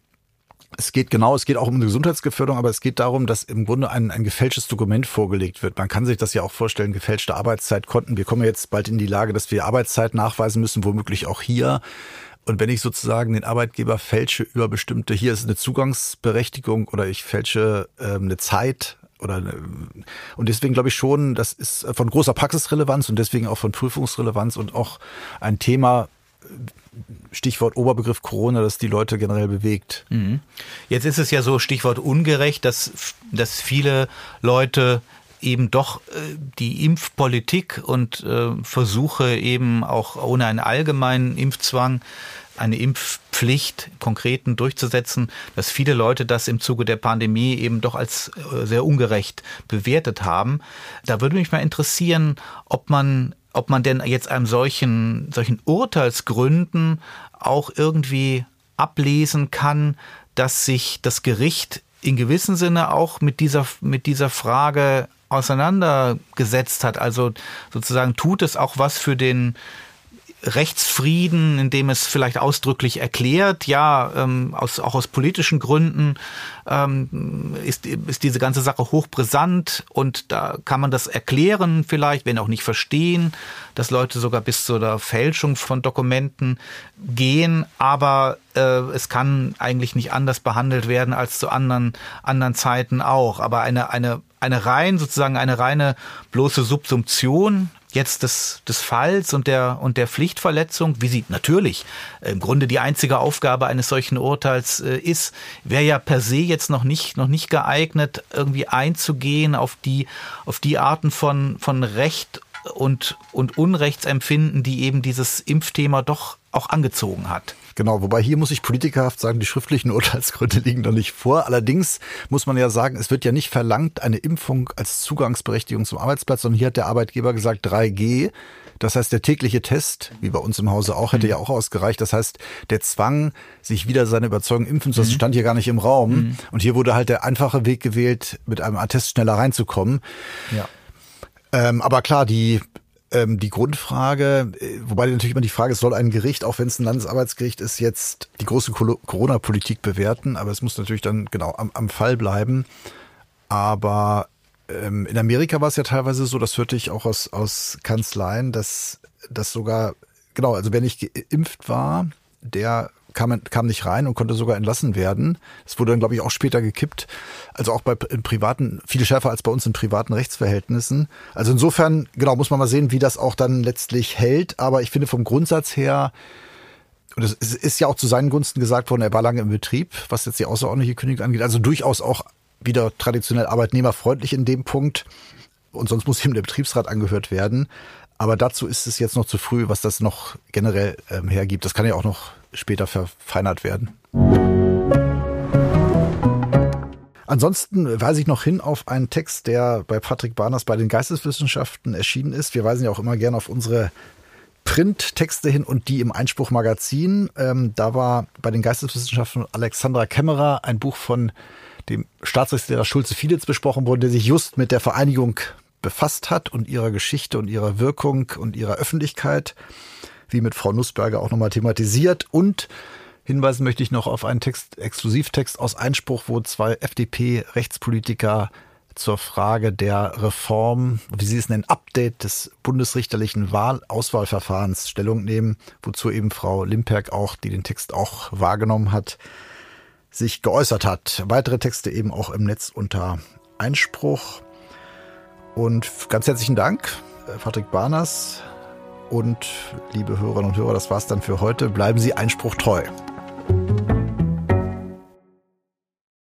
es geht genau, es geht auch um eine Gesundheitsgefährdung, aber es geht darum, dass im Grunde ein, ein gefälschtes Dokument vorgelegt wird. Man kann sich das ja auch vorstellen, gefälschte Arbeitszeitkonten. Wir kommen jetzt bald in die Lage, dass wir Arbeitszeit nachweisen müssen, womöglich auch hier. Und wenn ich sozusagen den Arbeitgeber fälsche über bestimmte, hier ist eine Zugangsberechtigung oder ich fälsche ähm, eine Zeit oder eine, und deswegen glaube ich schon, das ist von großer Praxisrelevanz und deswegen auch von Prüfungsrelevanz und auch ein Thema, Stichwort Oberbegriff Corona, das die Leute generell bewegt. Mhm. Jetzt ist es ja so, Stichwort ungerecht, dass, dass viele Leute eben doch äh, die Impfpolitik und äh, Versuche eben auch ohne einen allgemeinen Impfzwang eine Impfpflicht konkreten durchzusetzen, dass viele Leute das im Zuge der Pandemie eben doch als äh, sehr ungerecht bewertet haben. Da würde mich mal interessieren, ob man ob man denn jetzt einem solchen, solchen Urteilsgründen auch irgendwie ablesen kann, dass sich das Gericht in gewissem Sinne auch mit dieser, mit dieser Frage auseinandergesetzt hat. Also sozusagen tut es auch was für den, Rechtsfrieden, indem es vielleicht ausdrücklich erklärt, ja, ähm, aus, auch aus politischen Gründen ähm, ist, ist diese ganze Sache hochbrisant und da kann man das erklären vielleicht, wenn auch nicht verstehen, dass Leute sogar bis zu der Fälschung von Dokumenten gehen, aber äh, es kann eigentlich nicht anders behandelt werden als zu anderen, anderen Zeiten auch. Aber eine, eine, eine rein, sozusagen eine reine bloße Subsumption jetzt des, des Falls und der, und der Pflichtverletzung, wie sie natürlich im Grunde die einzige Aufgabe eines solchen Urteils äh, ist, wäre ja per se jetzt noch nicht, noch nicht geeignet, irgendwie einzugehen auf die, auf die Arten von, von Recht und, und Unrechtsempfinden, die eben dieses Impfthema doch auch angezogen hat. Genau, wobei hier muss ich politikerhaft sagen, die schriftlichen [LAUGHS] Urteilsgründe liegen noch nicht vor. Allerdings muss man ja sagen, es wird ja nicht verlangt, eine Impfung als Zugangsberechtigung zum Arbeitsplatz, sondern hier hat der Arbeitgeber gesagt 3G. Das heißt, der tägliche Test, wie bei uns im Hause auch, hätte mhm. ja auch ausgereicht. Das heißt, der Zwang, sich wieder seine Überzeugung impfen zu lassen, mhm. stand hier gar nicht im Raum. Mhm. Und hier wurde halt der einfache Weg gewählt, mit einem Attest schneller reinzukommen. Ja. Ähm, aber klar, die ähm, die Grundfrage, äh, wobei natürlich immer die Frage ist, soll ein Gericht, auch wenn es ein Landesarbeitsgericht ist, jetzt die große Corona-Politik bewerten, aber es muss natürlich dann genau am, am Fall bleiben. Aber ähm, in Amerika war es ja teilweise so, das hörte ich auch aus, aus Kanzleien, dass das sogar, genau, also wer nicht geimpft war, der kam, kam nicht rein und konnte sogar entlassen werden. Das wurde dann, glaube ich, auch später gekippt. Also auch bei in privaten, viel schärfer als bei uns in privaten Rechtsverhältnissen. Also insofern, genau, muss man mal sehen, wie das auch dann letztlich hält. Aber ich finde vom Grundsatz her, und es ist ja auch zu seinen Gunsten gesagt worden, er war lange im Betrieb, was jetzt die außerordentliche Kündigung angeht. Also durchaus auch wieder traditionell arbeitnehmerfreundlich in dem Punkt. Und sonst muss ihm der Betriebsrat angehört werden. Aber dazu ist es jetzt noch zu früh, was das noch generell ähm, hergibt. Das kann ja auch noch später verfeinert werden. Ansonsten weise ich noch hin auf einen Text, der bei Patrick Barners bei den Geisteswissenschaften erschienen ist. Wir weisen ja auch immer gerne auf unsere Printtexte hin und die im Einspruch-Magazin. Ähm, da war bei den Geisteswissenschaften Alexandra Kämmerer ein Buch von dem Staatsrechtslehrer Schulze Fieditz besprochen worden, der sich just mit der Vereinigung befasst hat und ihrer Geschichte und ihrer Wirkung und ihrer Öffentlichkeit, wie mit Frau Nussberger auch nochmal thematisiert und Hinweisen möchte ich noch auf einen Text, Exklusivtext aus Einspruch, wo zwei FDP-Rechtspolitiker zur Frage der Reform, wie sie es nennen, Update des bundesrichterlichen Wahlauswahlverfahrens Stellung nehmen, wozu eben Frau Limperk auch, die den Text auch wahrgenommen hat, sich geäußert hat. Weitere Texte eben auch im Netz unter Einspruch. Und ganz herzlichen Dank, äh, Patrick Barners. Und liebe Hörerinnen und Hörer, das war's dann für heute. Bleiben Sie Einspruch treu.